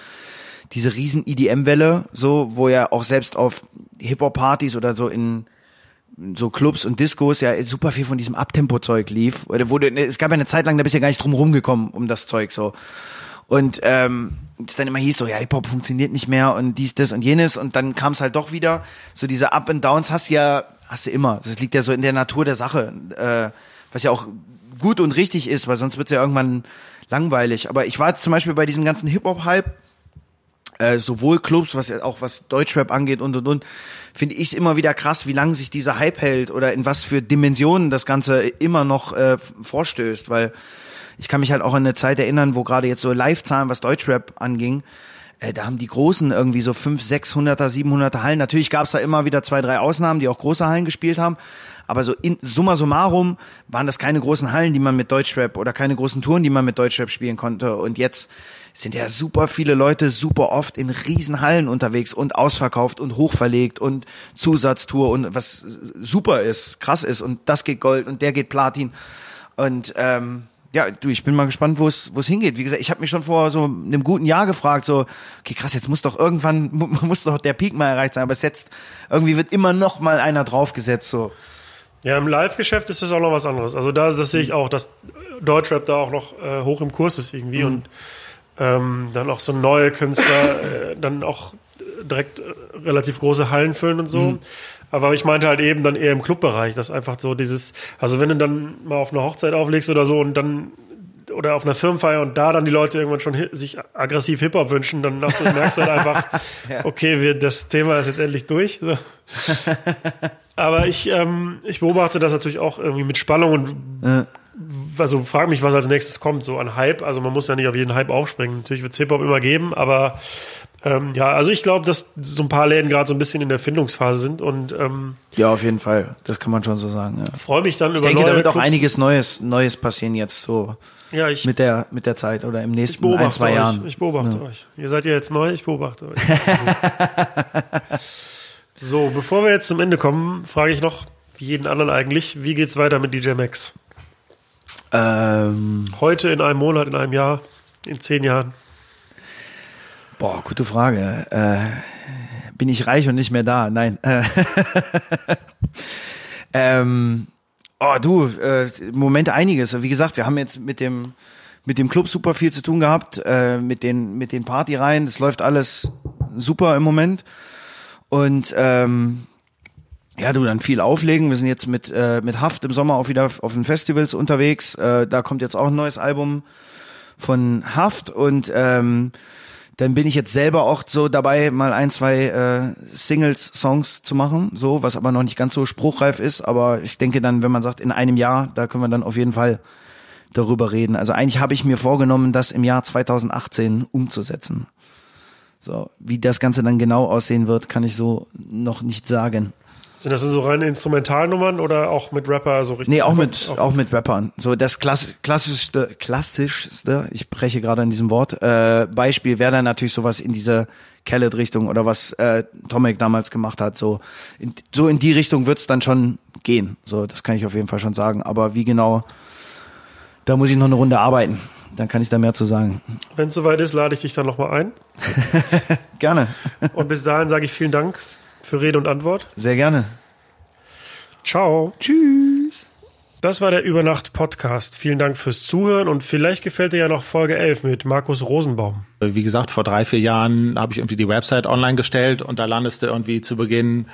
diese riesen EDM-Welle, so, wo ja auch selbst auf Hip-Hop-Partys oder so in so Clubs und Discos ja super viel von diesem Abtempo-Zeug lief. Oder wurde, es gab ja eine Zeit lang, da bist du ja gar nicht drum rumgekommen um das Zeug so. Und ähm, es dann immer hieß so, ja, Hip-Hop funktioniert nicht mehr und dies, das und jenes. Und dann kam es halt doch wieder. So diese Up and Downs hast du ja, hast du immer. Das liegt ja so in der Natur der Sache. Äh, was ja auch gut und richtig ist, weil sonst wird's ja irgendwann langweilig. Aber ich war zum Beispiel bei diesem ganzen Hip-Hop-Hype, äh, sowohl Clubs, was ja auch was Deutschrap angeht und und und, finde ich immer wieder krass, wie lange sich dieser Hype hält oder in was für Dimensionen das Ganze immer noch äh, vorstößt, weil ich kann mich halt auch an eine Zeit erinnern, wo gerade jetzt so Live-Zahlen, was Deutschrap anging, äh, da haben die Großen irgendwie so 5, 600er, 700er Hallen. Natürlich gab es da immer wieder zwei, drei Ausnahmen, die auch große Hallen gespielt haben. Aber so in summa summarum waren das keine großen Hallen, die man mit Deutschrap oder keine großen Touren, die man mit Deutschrap spielen konnte. Und jetzt sind ja super viele Leute super oft in riesen Hallen unterwegs und ausverkauft und hochverlegt und Zusatztour und was super ist, krass ist und das geht Gold und der geht Platin. Und ähm, ja, du, ich bin mal gespannt, wo es wo es hingeht. Wie gesagt, ich habe mich schon vor so einem guten Jahr gefragt, so, okay, krass, jetzt muss doch irgendwann mu- muss doch der Peak mal erreicht sein, aber es jetzt irgendwie wird immer noch mal einer draufgesetzt, so. Ja, im Live-Geschäft ist das auch noch was anderes. Also da das sehe ich auch, dass Deutschrap da auch noch äh, hoch im Kurs ist irgendwie und ähm, dann auch so neue Künstler äh, dann auch direkt äh, relativ große Hallen füllen und so. Aber ich meinte halt eben dann eher im Clubbereich, dass einfach so dieses, also wenn du dann mal auf eine Hochzeit auflegst oder so und dann oder auf einer Firmenfeier und da dann die Leute irgendwann schon sich aggressiv Hip-Hop wünschen, dann hast du, merkst du halt einfach, okay, wir, das Thema ist jetzt endlich durch. So. Aber ich, ähm, ich beobachte das natürlich auch irgendwie mit Spannung und also frage mich, was als nächstes kommt, so an Hype. Also man muss ja nicht auf jeden Hype aufspringen. Natürlich wird es Hip-Hop immer geben, aber ähm, ja, also ich glaube, dass so ein paar Läden gerade so ein bisschen in der Findungsphase sind und ähm, Ja, auf jeden Fall. Das kann man schon so sagen. Ja. freue mich dann Ich über denke, neue da wird auch Clubs. einiges Neues Neues passieren jetzt so. Ja, ich, mit der, mit der Zeit oder im ich nächsten ein, zwei euch. Jahren. Ich beobachte euch. Ihr seid ja jetzt neu, ich beobachte euch. so, bevor wir jetzt zum Ende kommen, frage ich noch, wie jeden anderen eigentlich, wie geht's weiter mit DJ Max? Ähm, Heute, in einem Monat, in einem Jahr, in zehn Jahren? Boah, gute Frage. Äh, bin ich reich und nicht mehr da? Nein. Äh, ähm, oh, du, äh, Moment einiges. Wie gesagt, wir haben jetzt mit dem mit dem Club super viel zu tun gehabt, äh, mit den mit den Partyreihen. Das läuft alles super im Moment. Und ähm, ja, du dann viel auflegen. Wir sind jetzt mit äh, mit Haft im Sommer auch wieder auf den Festivals unterwegs. Äh, da kommt jetzt auch ein neues Album von Haft und ähm, dann bin ich jetzt selber auch so dabei, mal ein, zwei äh, Singles-Songs zu machen, so, was aber noch nicht ganz so spruchreif ist. Aber ich denke dann, wenn man sagt, in einem Jahr, da können wir dann auf jeden Fall darüber reden. Also eigentlich habe ich mir vorgenommen, das im Jahr 2018 umzusetzen. So, wie das Ganze dann genau aussehen wird, kann ich so noch nicht sagen. Sind das so reine Instrumentalnummern oder auch mit Rapper so richtig? Nee, auch mit, auch mit Rappern. So das Klass klassischste, klassischste, ich breche gerade an diesem Wort, äh, Beispiel wäre dann natürlich sowas in diese Khaled-Richtung oder was äh, Tomek damals gemacht hat. So in, so in die Richtung wird's dann schon gehen. So, das kann ich auf jeden Fall schon sagen. Aber wie genau, da muss ich noch eine Runde arbeiten. Dann kann ich da mehr zu sagen. Wenn es soweit ist, lade ich dich dann nochmal ein. Gerne. Und bis dahin sage ich vielen Dank für Rede und Antwort. Sehr gerne. Ciao. Tschüss. Das war der Übernacht-Podcast. Vielen Dank fürs Zuhören und vielleicht gefällt dir ja noch Folge 11 mit Markus Rosenbaum. Wie gesagt, vor drei, vier Jahren habe ich irgendwie die Website online gestellt und da landest du irgendwie zu Beginn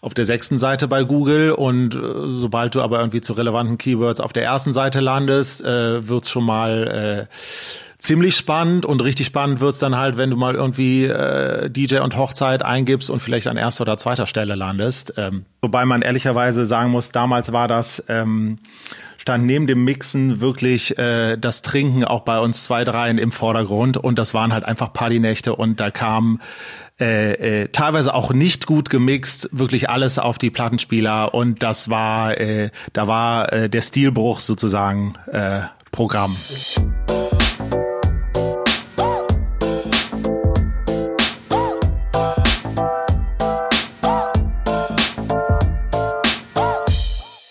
auf der sechsten Seite bei Google und äh, sobald du aber irgendwie zu relevanten Keywords auf der ersten Seite landest, äh, wird's schon mal äh, ziemlich spannend und richtig spannend wird's dann halt, wenn du mal irgendwie äh, DJ und Hochzeit eingibst und vielleicht an erster oder zweiter Stelle landest. Ähm, wobei man ehrlicherweise sagen muss, damals war das ähm, stand neben dem Mixen wirklich äh, das Trinken auch bei uns zwei, dreien im Vordergrund und das waren halt einfach Partynächte und da kam äh, äh, teilweise auch nicht gut gemixt, wirklich alles auf die Plattenspieler und das war, äh, da war äh, der Stilbruch sozusagen äh, Programm.